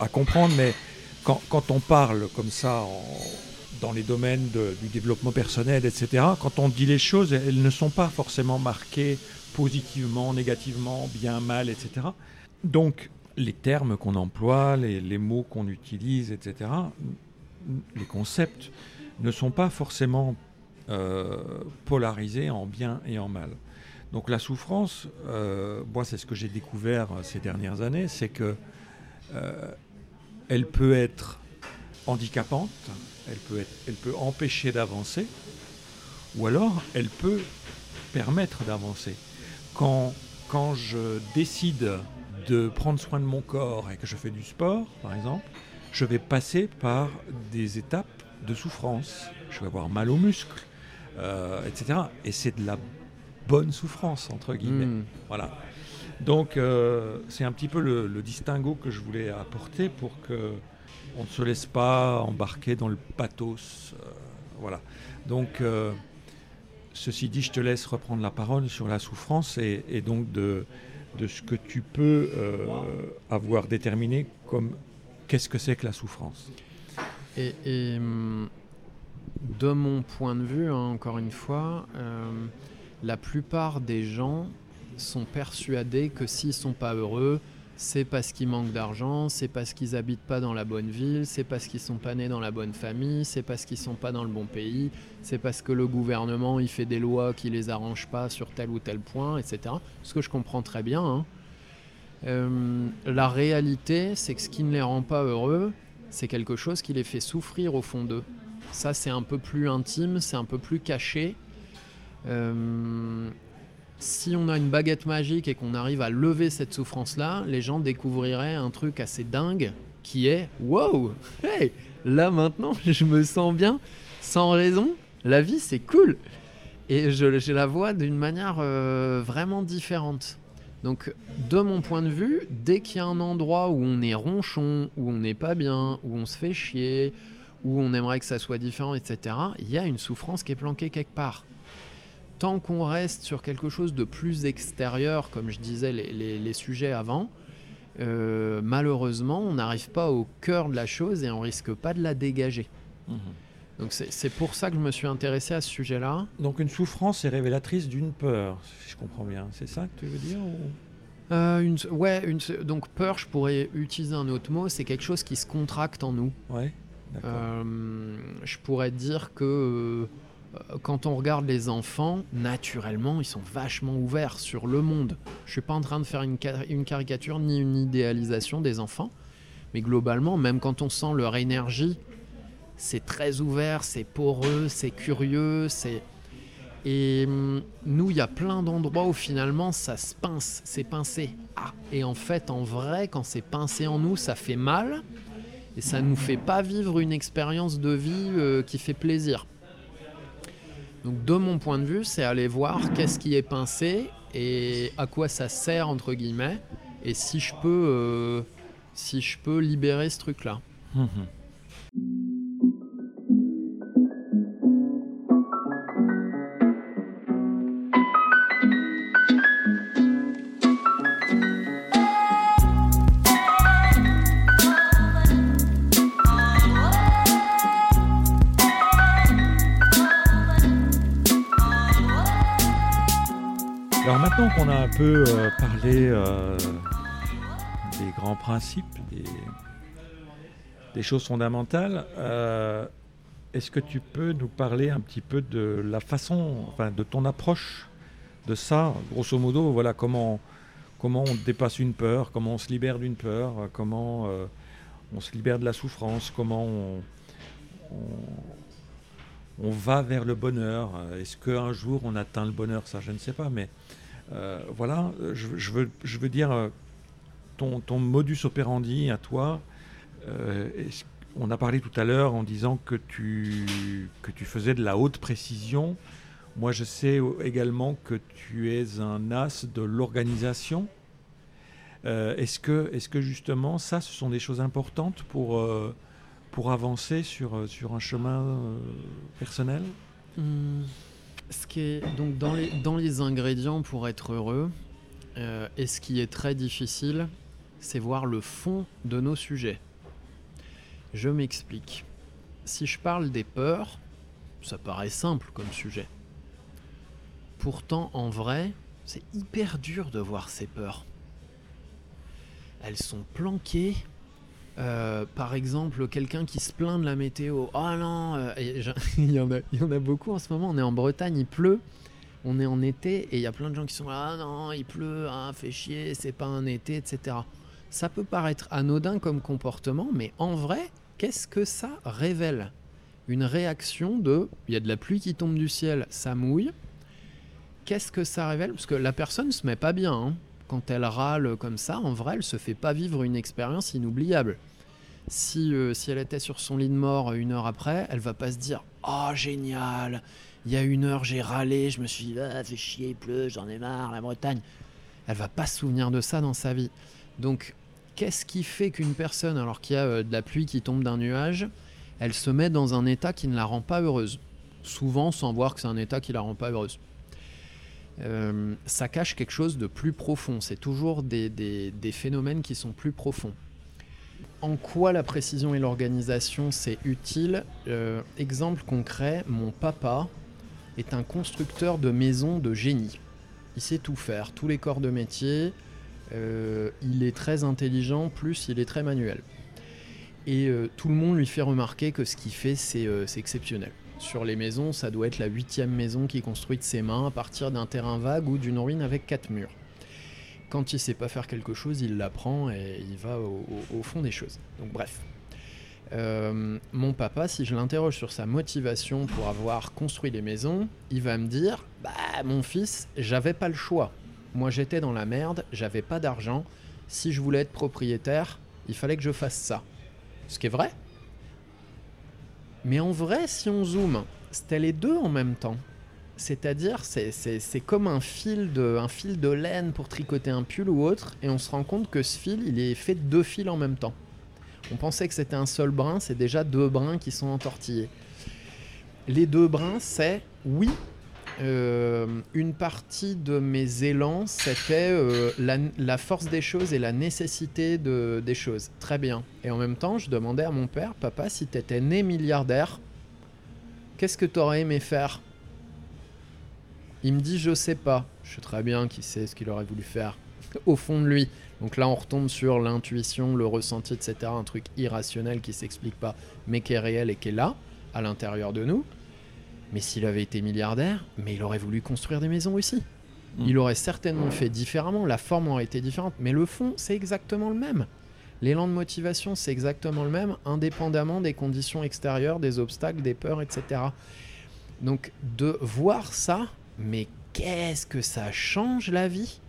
à comprendre, mais quand, quand on parle comme ça en- dans les domaines de- du développement personnel, etc., quand on dit les choses, elles ne sont pas forcément marquées positivement, négativement, bien, mal, etc. Donc, les termes qu'on emploie, les, les mots qu'on utilise, etc., les concepts ne sont pas forcément euh, polarisés en bien et en mal. Donc la souffrance, euh, moi c'est ce que j'ai découvert euh, ces dernières années, c'est que elle peut être handicapante, elle peut, être, elle peut empêcher d'avancer, ou alors elle peut permettre d'avancer. Quand, quand je décide de prendre soin de mon corps et que je fais du sport, par exemple, je vais passer par des étapes de souffrance. Je vais avoir mal aux muscles, euh, etc. Et c'est de la bonne souffrance, entre guillemets. Hmm. Voilà. Donc euh, c'est un petit peu le, le distinguo que je voulais apporter pour que on ne se laisse pas embarquer dans le pathos. euh, voilà. Donc ceci dit, je te laisse reprendre la parole sur la souffrance et, et donc de, de ce que tu peux avoir déterminé comme qu'est-ce que c'est que la souffrance. Et, et, hum, de mon point de vue, hein, encore une fois, euh, la plupart des gens sont persuadés que s'ils sont pas heureux, c'est parce qu'ils manquent d'argent, c'est parce qu'ils habitent pas dans la bonne ville, c'est parce qu'ils sont pas nés dans la bonne famille, c'est parce qu'ils sont pas dans le bon pays, c'est parce que le gouvernement il fait des lois qui les arrangent pas sur tel ou tel point, etc. Ce que je comprends très bien. hein. Euh, la réalité, c'est que ce qui ne les rend pas heureux, c'est quelque chose qui les fait souffrir au fond d'eux. Ça, c'est un peu plus intime, c'est un peu plus caché. Euh, si on a une baguette magique et qu'on arrive à lever cette souffrance-là, les gens découvriraient un truc assez dingue qui est Wow Hey Là maintenant, [LAUGHS] je me sens bien, sans raison. La vie, c'est cool. Et je, je la vois d'une manière euh, vraiment différente. Donc, de mon point de vue, dès qu'il y a un endroit où on est ronchon, où on n'est pas bien, où on se fait chier, où on aimerait que ça soit différent, etc., il y a une souffrance qui est planquée quelque part. Tant qu'on reste sur quelque chose de plus extérieur, comme je disais les, les- les sujets avant, euh, malheureusement, on n'arrive pas au cœur de la chose et on risque pas de la dégager. Donc c'est pour ça que je me suis intéressé à ce sujet-là. Donc une souffrance est révélatrice d'une peur, si je comprends bien. C'est ça que tu veux dire ou- Euh, une, ouais, une, donc peur, je pourrais utiliser un autre mot, c'est quelque chose qui se contracte en nous. Ouais, je pourrais dire que euh, quand on regarde les enfants, naturellement, ils sont vachement ouverts sur le monde. Je suis pas en train de faire une caricature ni une idéalisation des enfants, mais globalement, même quand on sent leur énergie, c'est très ouvert, c'est poreux, c'est curieux, c'est et hum, nous, il y a plein d'endroits où finalement ça se pince, c'est pincé. Ah, et en fait, en vrai, quand c'est pincé en nous, ça fait mal et ça nous fait pas vivre une expérience de vie euh, qui fait plaisir. Donc de mon point de vue, c'est aller voir qu'est-ce qui est pincé et à quoi ça sert entre guillemets et si je peux euh, libérer ce truc là. Mhm. Maintenant qu'on a un peu euh, parlé euh, des grands principes, des, choses fondamentales. Euh, est-ce que tu peux nous parler un petit peu de la façon, enfin, de ton approche de ça, grosso modo, voilà comment, comment on dépasse une peur, comment on se libère d'une peur, comment on se libère de la souffrance, comment on, on, va vers le bonheur. Est-ce qu'un jour on atteint le bonheur? Ça, je ne sais pas, mais voilà, je, veux, je veux dire, ton, ton modus operandi à toi, on a parlé tout à l'heure en disant que tu, que tu faisais de la haute précision. Moi, je sais également que tu es un as de l'organisation. Euh, est-ce, que, est que justement, ça, ce sont des choses importantes pour, euh, pour avancer sur, sur un chemin euh, personnel? Hmm. Ce donc dans les, dans les ingrédients pour être heureux, et ce qui est très difficile, c'est voir le fond de nos sujets. Je m'explique. Si je parle des peurs, ça paraît simple comme sujet. Pourtant, en vrai, c'est hyper dur de voir ces peurs. Elles sont planquées. Euh, par exemple, quelqu'un qui se plaint de la météo. Oh non, euh, [LAUGHS] il, y en a, il y en a beaucoup en ce moment. On est en Bretagne, il pleut. On est en été et il y a plein de gens qui sont là. Ah non, il pleut, ah, fait chier, c'est pas un été, etc. Ça peut paraître anodin comme comportement, mais en vrai, qu'est-ce que ça révèle? Une réaction de il y a de la pluie qui tombe du ciel, ça mouille. Qu'est-ce que ça révèle? Parce que la personne se met pas bien. Hein. Quand elle râle comme ça, en vrai, elle se fait pas vivre une expérience inoubliable. Si, euh, si elle était sur son lit de mort une heure après, elle va pas se dire Oh génial, il y a une heure j'ai râlé, je me suis dit ah, fait chier, il pleut, j'en ai marre, la Bretagne. Elle va pas se souvenir de ça dans sa vie. Donc qu'est-ce qui fait qu'une personne, alors qu'il y a euh, de la pluie qui tombe d'un nuage, elle se met dans un état qui ne la rend pas heureuse? Souvent sans voir que c'est un état qui la rend pas heureuse. Euh, ça cache quelque chose de plus profond. C'est toujours des, phénomènes qui sont plus profonds. En quoi la précision et l'organisation c'est utile euh, Exemple concret, mon papa est un constructeur de maisons de génie. Il sait tout faire, tous les corps de métier, euh, il est très intelligent, plus il est très manuel. Et tout le monde lui fait remarquer que ce qu'il fait, c'est exceptionnel. Sur les maisons, ça doit être la huitième maison qu'il construit de ses mains à partir d'un terrain vague ou d'une ruine avec quatre murs. Quand il sait pas faire quelque chose, il l'apprend et il va au, fond des choses. Donc bref. mon papa, si je l'interroge sur sa motivation pour avoir construit les maisons, il va me dire Bah, mon fils, j'avais pas le choix. Moi, j'étais dans la merde, j'avais pas d'argent. Si je voulais être propriétaire, il fallait que je fasse ça. Ce qui est vrai. Mais en vrai, si on zoome, c'était les deux en même temps. C'est-à-dire, c'est comme un fil, de, un fil de laine pour tricoter un pull ou autre, et on se rend compte que ce fil, il est fait de deux fils en même temps. On pensait que c'était un seul brin, c'est déjà deux brins qui sont entortillés. Les deux brins, c'est oui, euh, une partie de mes élans, c'était euh, la, force des choses et la nécessité de, des choses. Très bien. Et en même temps, je demandais à mon père, papa, si tu étais né milliardaire, qu'est-ce que tu aurais aimé faire? Il me dit, je sais pas. Je sais très bien qui sait ce qu'il aurait voulu faire [LAUGHS] au fond de lui. Donc là, on retombe sur l'intuition, le ressenti, etc. Un truc irrationnel qui s'explique pas, mais qui est réel et qui est là, à l'intérieur de nous. Mais s'il avait été milliardaire, mais il aurait voulu construire des maisons aussi. Hmm. Il aurait certainement fait différemment, la forme aurait été différente, mais le fond, c'est exactement le même. L'élan de motivation, c'est exactement le même, indépendamment des conditions extérieures, des obstacles, des peurs, etc. Donc de voir ça, mais qu'est-ce que ça change la vie?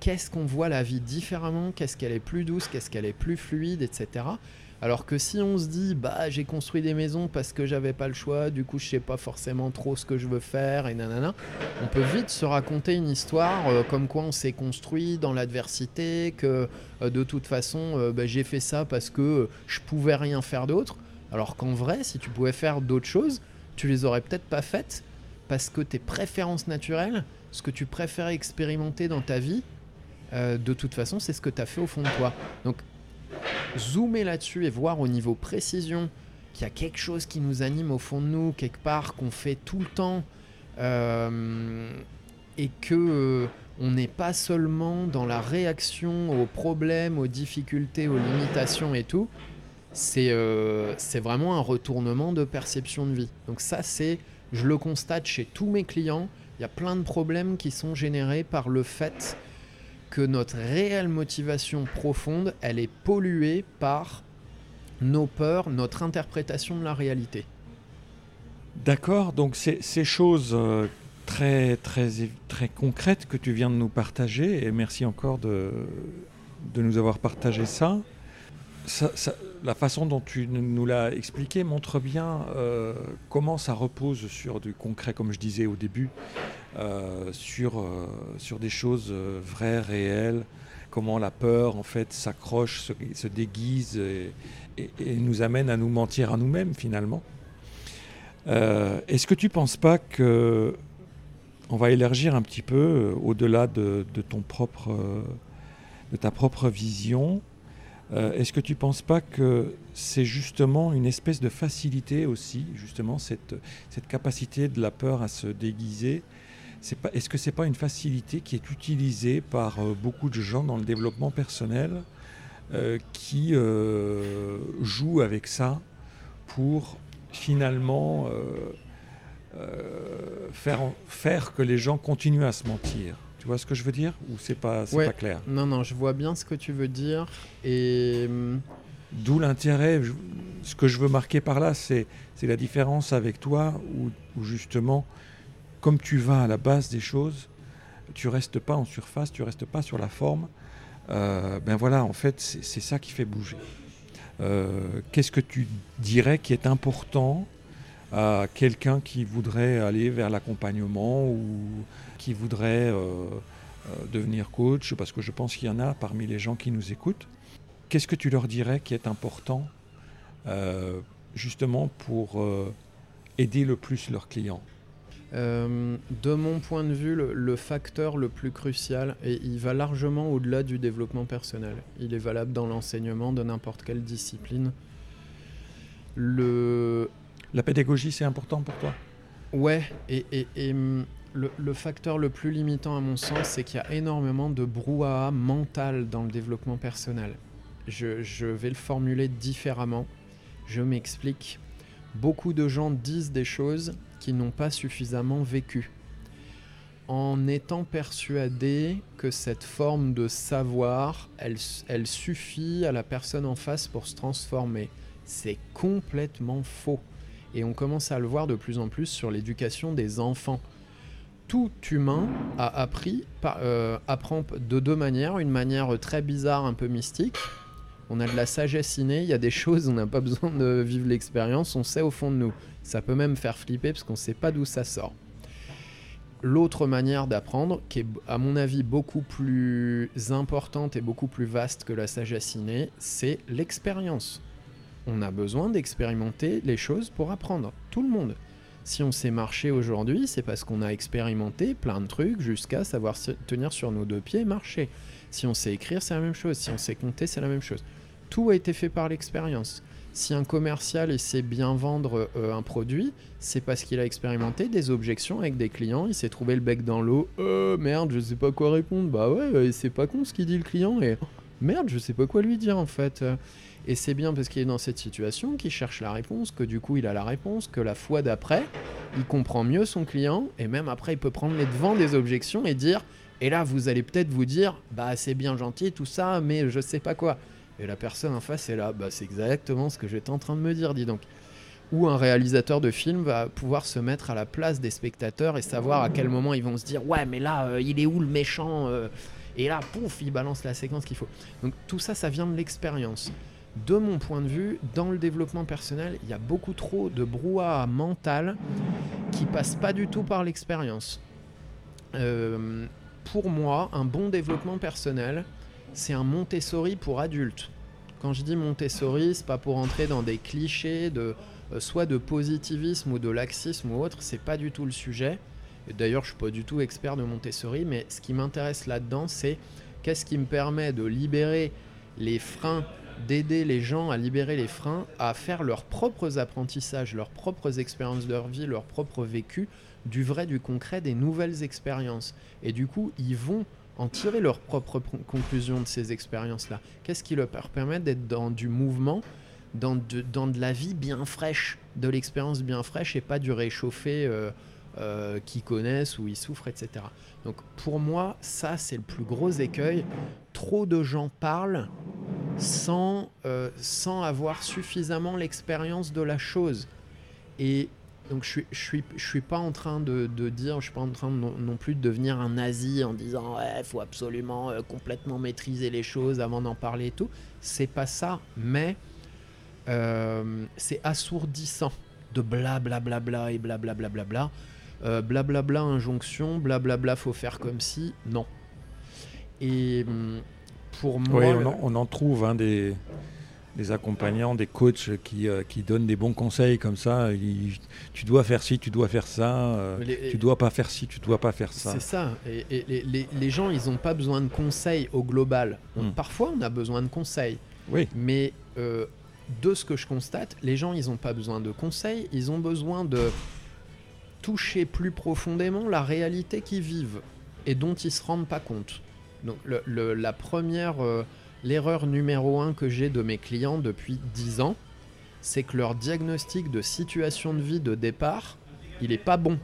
Qu'est-ce qu'on voit la vie différemment? Qu'est-ce qu'elle est plus douce? Qu'est-ce qu'elle est plus fluide, etc. Alors que si on se dit, bah j'ai construit des maisons parce que j'avais pas le choix, du coup je sais pas forcément trop ce que je veux faire et nanana, on peut vite se raconter une histoire euh, comme quoi on s'est construit dans l'adversité, que euh, de toute façon euh, bah, j'ai fait ça parce que je pouvais rien faire d'autre. Alors qu'en vrai, si tu pouvais faire d'autres choses, tu les aurais peut-être pas faites parce que tes préférences naturelles, ce que tu préfères expérimenter dans ta vie, de toute façon, c'est ce que tu as fait au fond de toi. Donc zoomer là-dessus et voir au niveau précision qu'il y a quelque chose qui nous anime au fond de nous, quelque part qu'on fait tout le temps, euh, et que euh, on n'est pas seulement dans la réaction aux problèmes, aux difficultés, aux limitations et tout, c'est euh, c'est vraiment un retournement de perception de vie. Donc ça, c'est, je le constate chez tous mes clients, il y a plein de problèmes qui sont générés par le fait que notre réelle motivation profonde, elle est polluée par nos peurs, notre interprétation de la réalité. D'accord, donc ces, choses euh, très, très, très concrètes que tu viens de nous partager, et merci encore de, de nous avoir partagé ça- la façon dont tu nous l'as expliqué montre bien euh, comment ça repose sur du concret, comme je disais au début, euh, sur, euh, sur des choses vraies, réelles, comment la peur en fait s'accroche, se, se déguise et, nous amène à nous mentir à nous-mêmes finalement. Est-ce que tu penses pas que on va élargir un petit peu au-delà de, de ton propre, de ta propre vision euh, Est-ce que tu penses pas que c'est justement une espèce de facilité aussi, justement cette, capacité de la peur à se déguiser? Est-ce que c'est pas une facilité qui est utilisée par euh, beaucoup de gens dans le développement personnel euh, qui jouent avec ça pour finalement faire, en- faire que les gens continuent à se mentir? Tu vois ce que je veux dire Ou c'est pas, Ouais. pas clair? Non, non, je vois bien ce que tu veux dire. Et hum, D'où l'intérêt. Ce que je veux marquer par là, c'est la différence avec toi, où, où justement, comme tu vas à la base des choses, tu restes pas en surface, tu restes pas sur la forme. Euh, ben voilà, en fait, c'est c'est ça qui fait bouger. Euh, Qu'est-ce que tu dirais qui est important à quelqu'un qui voudrait aller vers l'accompagnement ou qui voudrait euh, euh, devenir coach Parce que je pense qu'il y en a parmi les gens qui nous écoutent. Qu'est-ce que tu leur dirais qui est important euh, justement pour euh, aider le plus leurs clients? Euh, de mon point de vue, le, le facteur le plus crucial, et il va largement au-delà du développement personnel, il est valable dans l'enseignement de n'importe quelle discipline. Le, La pédagogie, c'est important pour toi? Ouais, et, et- et, hum, le, facteur le plus limitant à mon sens, c'est qu'il y a énormément de brouhaha mental dans le développement personnel. Je, vais le formuler différemment. Je m'explique. Beaucoup de gens disent des choses qu'ils n'ont pas suffisamment vécues. En étant persuadés que cette forme de savoir, elle suffit à la personne en face pour se transformer. C'est complètement faux. Et on commence à le voir de plus en plus sur l'éducation des enfants. Tout humain a appris, euh, apprend de deux manières. Une manière très bizarre, un peu mystique. On a de la sagesse innée, il y a des choses, on n'a pas besoin de vivre l'expérience, on sait au fond de nous. Ça peut même faire flipper parce qu'on ne sait pas d'où ça sort. L'autre manière d'apprendre, qui est à mon avis beaucoup plus importante et beaucoup plus vaste que la sagesse innée, c'est l'expérience. On a besoin d'expérimenter les choses pour apprendre. Tout le monde. Si on sait marcher aujourd'hui, c'est parce qu'on a expérimenté plein de trucs jusqu'à savoir tenir sur nos deux pieds et marcher. Si on sait écrire, c'est la même chose. Si on sait compter, c'est la même chose. Tout a été fait par l'expérience. Si un commercial il sait bien vendre euh, un produit, c'est parce qu'il a expérimenté des objections avec des clients, il s'est trouvé le bec dans l'eau. Euh, merde, je sais pas quoi répondre. Bah ouais, euh, c'est pas con ce qu'il dit le client merde, je sais pas quoi lui dire en fait. Et c'est bien parce qu'il est dans cette situation qu'il cherche la réponse, que du coup il a la réponse, que la fois d'après, il comprend mieux son client et même après il peut prendre les devants des objections et dire et là vous allez peut-être vous dire bah c'est bien gentil tout ça mais je sais pas quoi. Et la personne en face est là, bah c'est exactement ce que j'étais en train de me dire, dis donc. Ou un réalisateur de film va pouvoir se mettre à la place des spectateurs et savoir à quel moment ils vont se dire ouais mais là euh, il est où le méchant euh et là pouf il balance la séquence qu'il faut. Donc tout ça ça vient de l'expérience. De mon point de vue, dans le développement personnel, il y a beaucoup trop de brouhaha mental qui passe pas du tout par l'expérience. Euh, pour moi, un bon développement personnel, c'est un Montessori pour adultes. Quand je dis Montessori, c'est pas pour entrer dans des clichés de euh, soit de positivisme ou de laxisme ou autre, c'est pas du tout le sujet. D'ailleurs, je suis pas du tout expert de Montessori, mais ce qui m'intéresse là-dedans, c'est qu'est-ce qui me permet de libérer les freins, d'aider les gens à libérer les freins, à faire leurs propres apprentissages, leurs propres expériences de leur vie, leurs propres vécus, du vrai, du concret, des nouvelles expériences. Et du coup, ils vont en tirer leurs propres pro- conclusions de ces expériences-là. Qu'est-ce qui leur permet d'être dans du mouvement, dans de, dans de la vie bien fraîche, de l'expérience bien fraîche et pas du réchauffé euh, euh, qu'ils connaissent ou ils souffrent, etc. Donc pour moi, ça c'est le plus gros écueil. Trop de gens parlent sans, euh, sans avoir suffisamment l'expérience de la chose. Et donc je suis, je suis, je suis pas en train de, dire, je suis pas en train non, plus de devenir un nazi en disant ouais, faut absolument euh, complètement maîtriser les choses avant d'en parler et tout. C'est pas ça, mais euh, c'est assourdissant de blablabla bla bla et blablabla bla bla euh, blablabla injonction, blablabla faut faire comme si, non. Et hum, pour moi, Oui, on, en, on en trouve hein, des, des accompagnants, des coachs qui, euh, qui donnent des bons conseils comme ça. Tu dois faire ci, tu dois faire ça. euh, les- tu dois pas faire ci, tu dois pas faire ça. C'est ça. Et, et les, les- les gens, ils n'ont pas besoin de conseils au global. On- Hmm. Parfois, on a besoin de conseils. Oui, Mais euh, de ce que je constate, les gens, ils n'ont pas besoin de conseils. Ils ont besoin de toucher plus profondément la réalité qu'ils vivent et dont ils se rendent pas compte. Donc, la première, euh, l'erreur numéro un que j'ai de mes clients depuis 10 ans, c'est que leur diagnostic de situation de vie de départ, il est pas bon.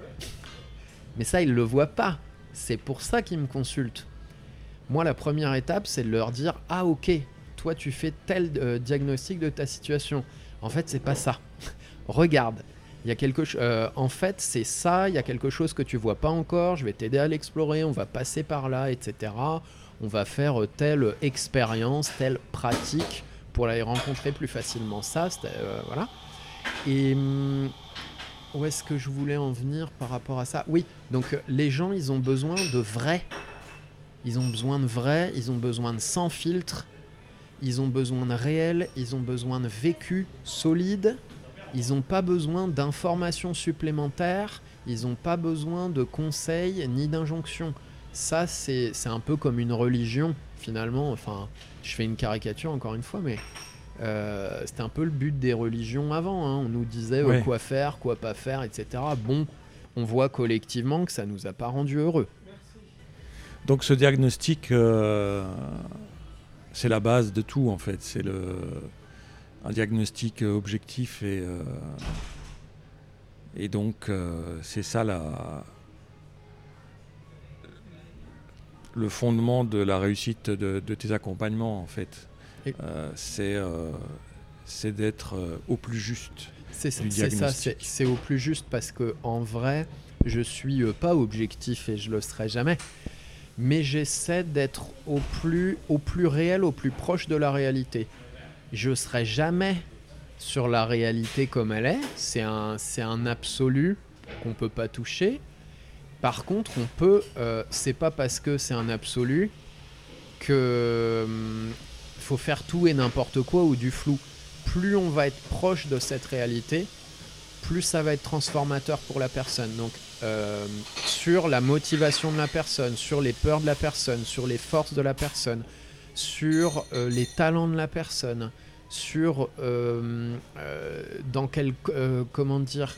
Mais ça, ils le voient pas. C'est pour ça qu'ils me consultent. Moi, la première étape, c'est de leur dire Ah, ok, toi, tu fais tel euh, diagnostic de ta situation. En fait, c'est pas ça. [LAUGHS] Regarde. Il y a quelque chose. en fait, c'est ça. Il y a quelque chose que tu vois pas encore. Je vais t'aider à l'explorer. On va passer par là, etc. On va faire euh, telle expérience, telle pratique pour aller rencontrer plus facilement ça. euh, voilà. Et hum, où est-ce que je voulais en venir par rapport à ça? Oui, donc euh, les gens, ils ont besoin de vrai. Ils ont besoin de vrai, ils ont besoin de sans filtre, ils ont besoin de réel, ils ont besoin de vécu solide, ils n'ont pas besoin d'informations supplémentaires, ils n'ont pas besoin de conseils ni d'injonctions. Ça, c'est c'est un peu comme une religion, finalement. Enfin, je fais une caricature encore une fois, mais euh, c'était un peu le but des religions avant. hein. On nous disait euh, quoi faire, quoi pas faire, etc. Bon, on voit collectivement que ça nous a pas rendu heureux. Donc ce diagnostic, euh, c'est la base de tout en fait. C'est le un diagnostic euh, objectif et euh, et donc euh, c'est ça la le fondement de la réussite de, de tes accompagnements en fait. Euh, c'est d'être au plus juste. C'est ça, c'est au plus juste parce que en vrai, je suis pas objectif et je le serai jamais. Mais j'essaie d'être au plus, au plus réel, au plus proche de la réalité. Je serai jamais sur la réalité comme elle est. C'est un, c'est un absolu qu'on peut pas toucher. Par contre, on peut. euh, c'est pas parce que c'est un absolu que hum, faut faire tout et n'importe quoi ou du flou plus on va être proche de cette réalité, plus ça va être transformateur pour la personne. Donc, euh, sur la motivation de la personne, sur les peurs de la personne, sur les forces de la personne, sur euh, les talents de la personne, sur euh, euh, dans quel, comment dire,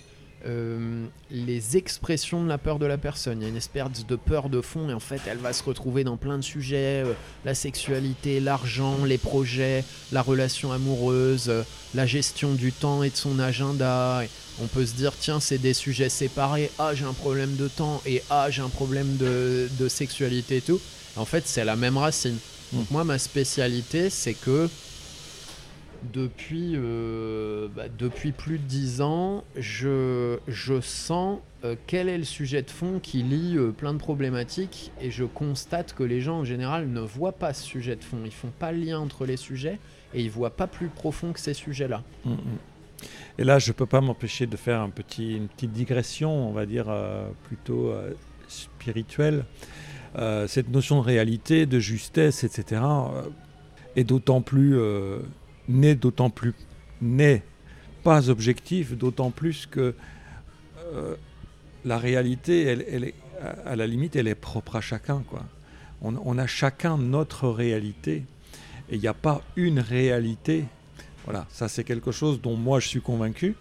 les expressions de la peur de la personne. Il y a une espèce de peur de fond et en fait, elle va se retrouver dans plein de sujets la sexualité, l'argent, les projets, la relation amoureuse, la gestion du temps et de son agenda. On peut se dire, tiens, c'est des sujets séparés. Ah, j'ai un problème de temps et ah, j'ai un problème de, de sexualité et tout. En fait, c'est la même racine. Moi, ma spécialité, c'est que depuis, euh, bah, depuis plus de 10 ans, je, je sens euh, quel est le sujet de fond qui lie euh, plein de problématiques et je constate que les gens en général ne voient pas ce sujet de fond. Ils font pas le lien entre les sujets et ils voient pas plus profond que ces sujets-là. Mm, mm. Et là, je ne peux pas m'empêcher de faire un petit, une petite digression, on va dire, plutôt spirituelle. Euh, cette notion de réalité, de justesse, etc., euh, est d'autant plus, euh, n'est d'autant plus, n'est pas objectif, d'autant plus que la réalité, elle, est, à- à la limite, elle est propre à chacun. Quoi. On, on a chacun notre réalité, et il n'y a pas une réalité voilà, ça c'est quelque chose dont moi je suis convaincu.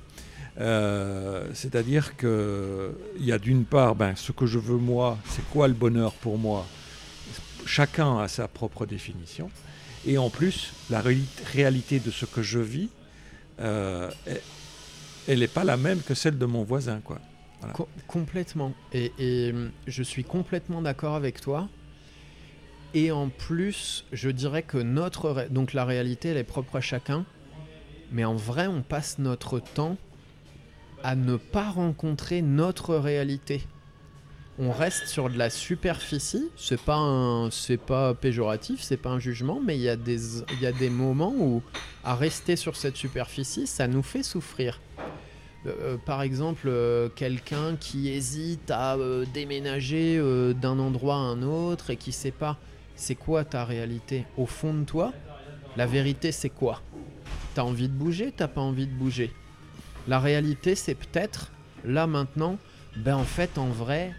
Euh, C'est-à-dire qu'il y a d'une part ben, ce que je veux moi, c'est quoi le bonheur pour moi? Chacun a sa propre définition. Et en plus, la réali- réalité de ce que je vis, euh, elle n'est pas la même que celle de mon voisin. Quoi. complètement. Et, et, je suis complètement d'accord avec toi. Et en plus, je dirais que notre... Donc la réalité, elle est propre à chacun. Mais en vrai, on passe notre temps à ne pas rencontrer notre réalité. On reste sur de la superficie, c'est pas c'est pas péjoratif, c'est pas un jugement, mais il y a des y a des moments où à rester sur cette superficie, ça nous fait souffrir. Euh, euh, par exemple, euh, quelqu'un qui hésite à déménager d'un endroit à un autre et qui sait pas c'est quoi ta réalité? Au fond de toi. La vérité, c'est quoi? T'as envie de bouger, t'as pas envie de bouger. La réalité, c'est peut-être, là maintenant, ben en fait, en vrai,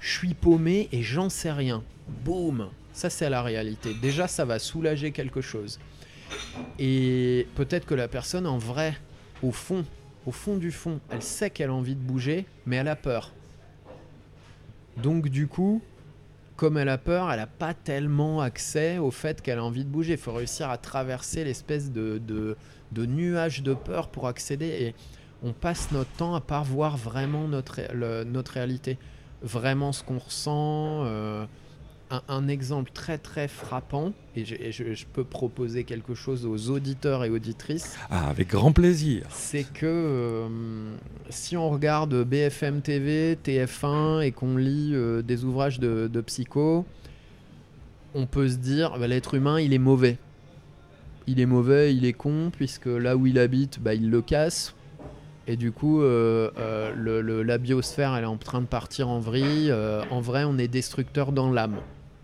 je suis paumé et j'en sais rien. Boum Ça, c'est la réalité. Déjà, ça va soulager quelque chose. Et peut-être que la personne, en vrai, au fond, au fond du fond, elle sait qu'elle a envie de bouger, mais elle a peur. Donc, du coup, comme elle a peur, elle n'a pas tellement accès au fait qu'elle a envie de bouger. Il faut réussir à traverser l'espèce de, de, nuage de peur pour accéder. Et on passe notre temps à pas voir vraiment notre, notre réalité, vraiment ce qu'on ressent. Euh, un, exemple très très frappant, et, je, peux proposer quelque chose aux auditeurs et auditrices. Ah, avec grand plaisir. C'est que euh, si on regarde BFM TV, TF1 et qu'on lit euh, des ouvrages de, psycho, on peut se dire bah, l'être humain il est mauvais. Il est mauvais, il est con, puisque là où il habite, bah, il le casse et du coup, euh, euh, la biosphère, elle est en train de partir en vrille. Euh, en vrai, on est destructeur dans l'âme.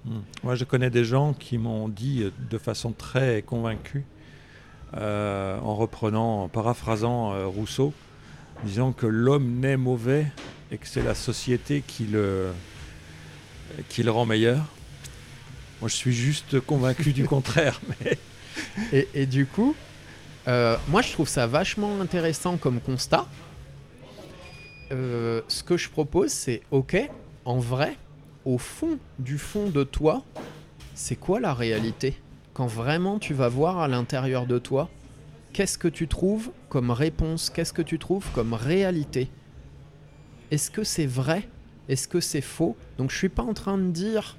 Hmm. Moi, je connais des gens qui m'ont dit de façon très convaincue, en reprenant, en paraphrasant Rousseau, disant que l'homme naît mauvais et que c'est la société qui le, qui le rend meilleur. Moi, je suis juste convaincu du [LAUGHS] contraire. Mais... Et, et, du coup, euh, moi, je trouve ça vachement intéressant comme constat. Euh, ce que je propose, c'est ok, en vrai, au fond du fond de toi, c'est quoi la réalité? Quand vraiment tu vas voir à l'intérieur de toi, qu'est-ce que tu trouves comme réponse? Qu'est-ce que tu trouves comme réalité? Est-ce que c'est vrai? Est-ce que c'est faux? Donc je suis pas en train de dire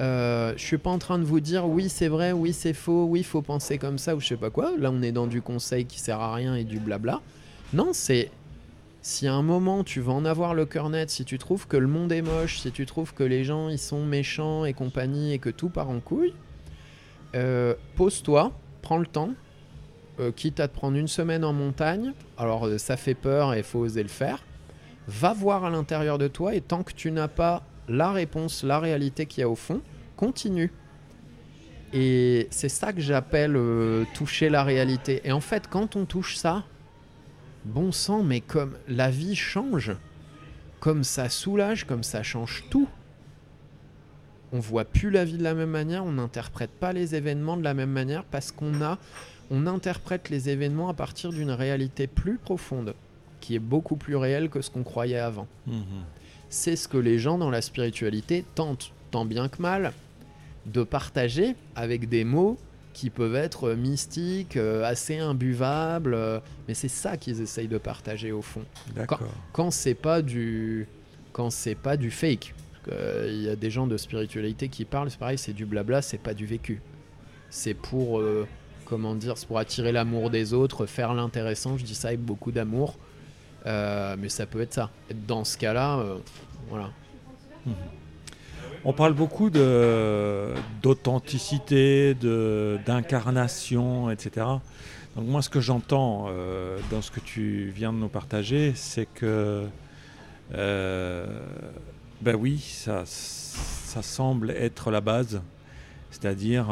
euh, je suis pas en train de vous dire oui c'est vrai, oui c'est faux, oui faut penser comme ça ou je sais pas quoi. Là on est dans du conseil qui sert à rien et du blabla. Non, c'est si à un moment tu vas en avoir le cœur net, si tu trouves que le monde est moche, si tu trouves que les gens ils sont méchants et compagnie et que tout part en couille, euh, pose-toi, prends le temps, euh, quitte à te prendre une semaine en montagne. Alors euh, ça fait peur et faut oser le faire. Va voir à l'intérieur de toi et tant que tu n'as pas la réponse, la réalité qu'il y a au fond, continue. Et c'est ça que j'appelle euh, toucher la réalité. Et en fait, quand on touche ça, bon sang, mais comme la vie change, comme ça soulage, comme ça change tout. On voit plus la vie de la même manière, on n'interprète pas les événements de la même manière parce qu'on a, on interprète les événements à partir d'une réalité plus profonde, qui est beaucoup plus réelle que ce qu'on croyait avant. Mhm c'est ce que les gens dans la spiritualité tentent, tant bien que mal, de partager avec des mots qui peuvent être mystiques, euh, assez imbuvables, euh, mais c'est ça qu'ils essayent de partager au fond. Quand, quand c'est pas du, quand c'est pas du fake, euh, il y a des gens de spiritualité qui parlent, c'est pareil, c'est du blabla, c'est pas du vécu. C'est pour, comment dire, c'est pour attirer l'amour des autres, faire l'intéressant. Je dis ça avec beaucoup d'amour. Euh, mais ça peut être ça. Dans ce cas-là, euh, voilà. On parle beaucoup d'authenticité, d'incarnation, etc. Donc moi, ce que j'entends euh, dans ce que tu viens de nous partager, c'est que, ben oui, ça, ça semble être la base, c'est-à-dire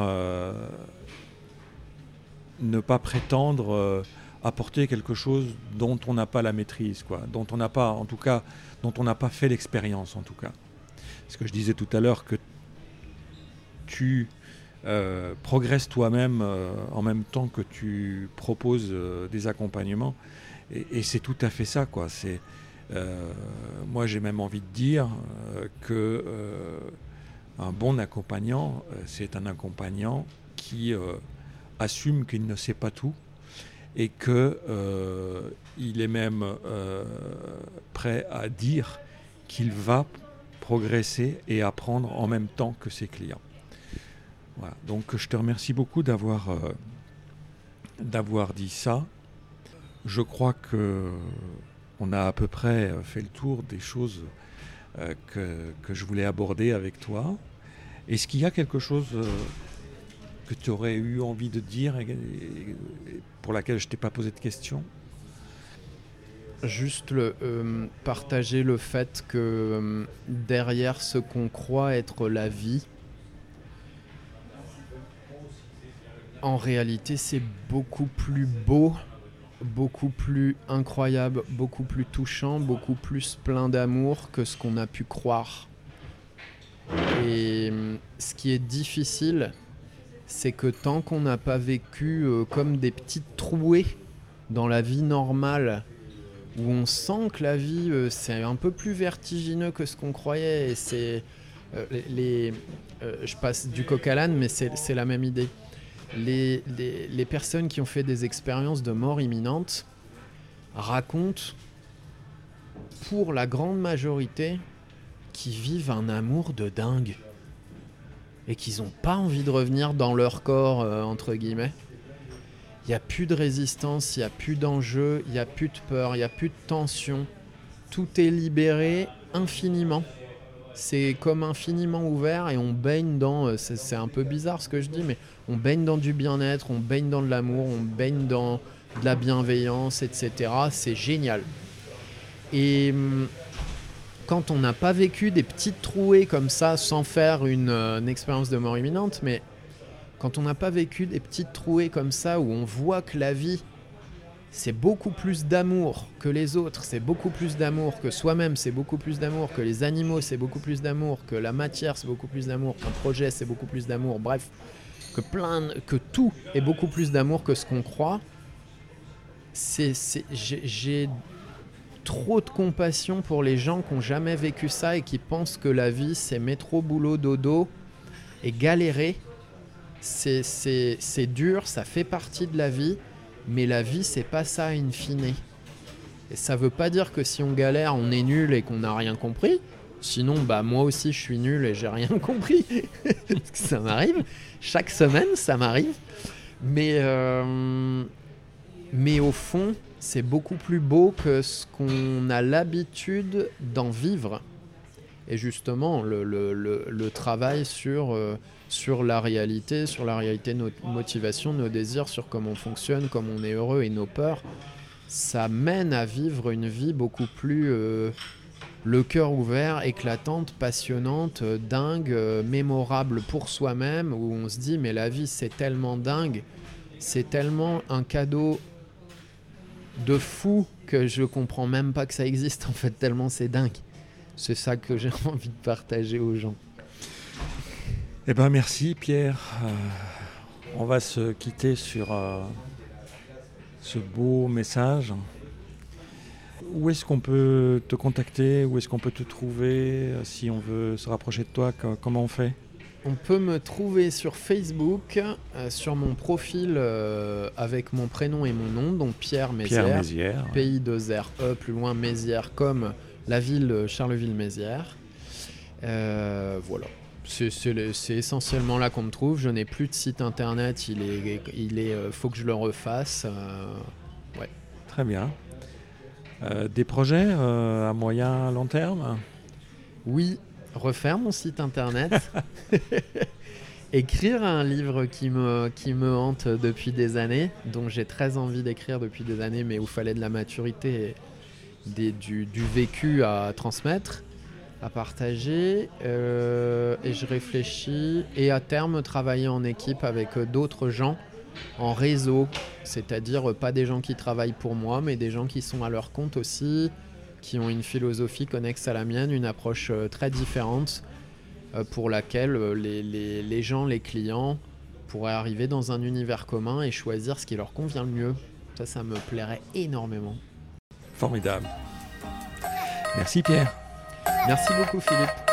ne pas prétendre apporter quelque chose dont on n'a pas la maîtrise, quoi, dont on n'a pas, en tout cas, dont on n'a pas fait l'expérience, en tout cas. Ce que je disais tout à l'heure, que tu euh, progresses toi-même euh, en même temps que tu proposes euh, des accompagnements, et, c'est tout à fait ça, quoi. C'est moi, j'ai même envie de dire que un bon accompagnant, c'est un accompagnant qui assume qu'il ne sait pas tout, et que il est même prêt à dire qu'il va progresser et apprendre en même temps que ses clients. Donc je te remercie beaucoup d'avoir d'avoir dit ça. Je crois que on a à peu près fait le tour des choses euh, que, je voulais aborder avec toi. Est-ce qu'il y a quelque chose euh, que tu aurais eu envie de dire et, pour laquelle je t'ai pas posé de questions Juste euh, partager le fait que derrière ce qu'on croit être la vie, en réalité c'est beaucoup plus beau beaucoup plus incroyable, beaucoup plus touchant, beaucoup plus plein d'amour que ce qu'on a pu croire. Et hum, ce qui est difficile, c'est que tant qu'on n'a pas vécu euh, comme des petites trouées dans la vie normale, où on sent que la vie euh, c'est un peu plus vertigineux que ce qu'on croyait, et c'est euh, les, je passe du coq à l'âne, mais c'est la même idée. Les, personnes qui ont fait des expériences de mort imminente racontent, pour la grande majorité, qu'ils vivent un amour de dingue et qu'ils n'ont pas envie de revenir dans leur corps, euh, entre guillemets. Il n'y a plus de résistance, il n'y a plus d'enjeu, il n'y a plus de peur, il n'y a plus de tension. Tout est libéré infiniment. C'est comme infiniment ouvert et on baigne dans. Euh, c'est un peu bizarre ce que je dis, mais on baigne dans du bien-être, on baigne dans de l'amour, on baigne dans de la bienveillance, etc. C'est génial. Et hum, quand on n'a pas vécu des petites trouées comme ça sans faire une, euh, une expérience de mort imminente, mais quand on n'a pas vécu des petites trouées comme ça où on voit que la vie c'est beaucoup plus d'amour que les autres, c'est beaucoup plus d'amour que soi-même, c'est beaucoup plus d'amour que les animaux, c'est beaucoup plus d'amour que la matière, c'est beaucoup plus d'amour qu'un projet, c'est beaucoup plus d'amour. Bref, que plein, que tout est beaucoup plus d'amour que ce qu'on croit. C'est, j'ai trop de compassion pour les gens qui n'ont jamais vécu ça et qui pensent que la vie c'est métro, boulot, dodo et galérer. C'est, dur, ça fait partie de la vie, mais la vie c'est pas ça in fine. Et ça veut pas dire que si on galère, on est nul et qu'on n'a rien compris. Sinon, bah moi aussi je suis nul et j'ai rien [LAUGHS] compris. ça m'arrive. Chaque semaine, ça m'arrive. Mais, euh, mais au fond, c'est beaucoup plus beau que ce qu'on a l'habitude d'en vivre. Et justement, le, travail sur, euh, sur la réalité, sur la réalité de nos motivations, nos désirs, sur comment on fonctionne, comment on est heureux et nos peurs, ça mène à vivre une vie beaucoup plus euh, le cœur ouvert, éclatante, passionnante, euh, dingue, mémorable pour soi-même, où on se dit mais la vie c'est tellement dingue, c'est tellement un cadeau de fou que je comprends même pas que ça existe en fait, tellement c'est dingue. C'est ça que j'ai [LAUGHS] envie de partager aux gens. Eh ben merci Pierre. Euh, on va se quitter sur ce beau message. Où est-ce qu'on peut te contacter? Où est-ce qu'on peut te trouver? Euh, Si on veut se rapprocher de toi, comment on fait? On peut me trouver sur Facebook, euh, sur mon profil euh, avec mon prénom et mon nom, donc Pierre Mézières. Pierre Pays de Zer, E, plus loin Mézières, comme la ville Charleville-Mézières. voilà. C'est essentiellement là qu'on me trouve. Je n'ai plus de site internet, il est, il est, faut que je le refasse. ouais. Très bien. Euh, des projets euh, à moyen, long terme? Oui, refaire mon site internet. [LAUGHS] écrire un livre qui me, qui me hante depuis des années, dont j'ai très envie d'écrire depuis des années, mais où il fallait de la maturité et du, du, vécu à transmettre, à partager. Euh, et je réfléchis, et à terme, travailler en équipe avec d'autres gens en réseau, c'est-à-dire pas des gens qui travaillent pour moi, mais des gens qui sont à leur compte aussi, qui ont une philosophie connexe à la mienne, une approche euh, très différente euh, pour laquelle euh, les, gens, les clients pourraient arriver dans un univers commun et choisir ce qui leur convient le mieux. Ça, ça me plairait énormément. Formidable. Merci Pierre. Merci beaucoup Philippe.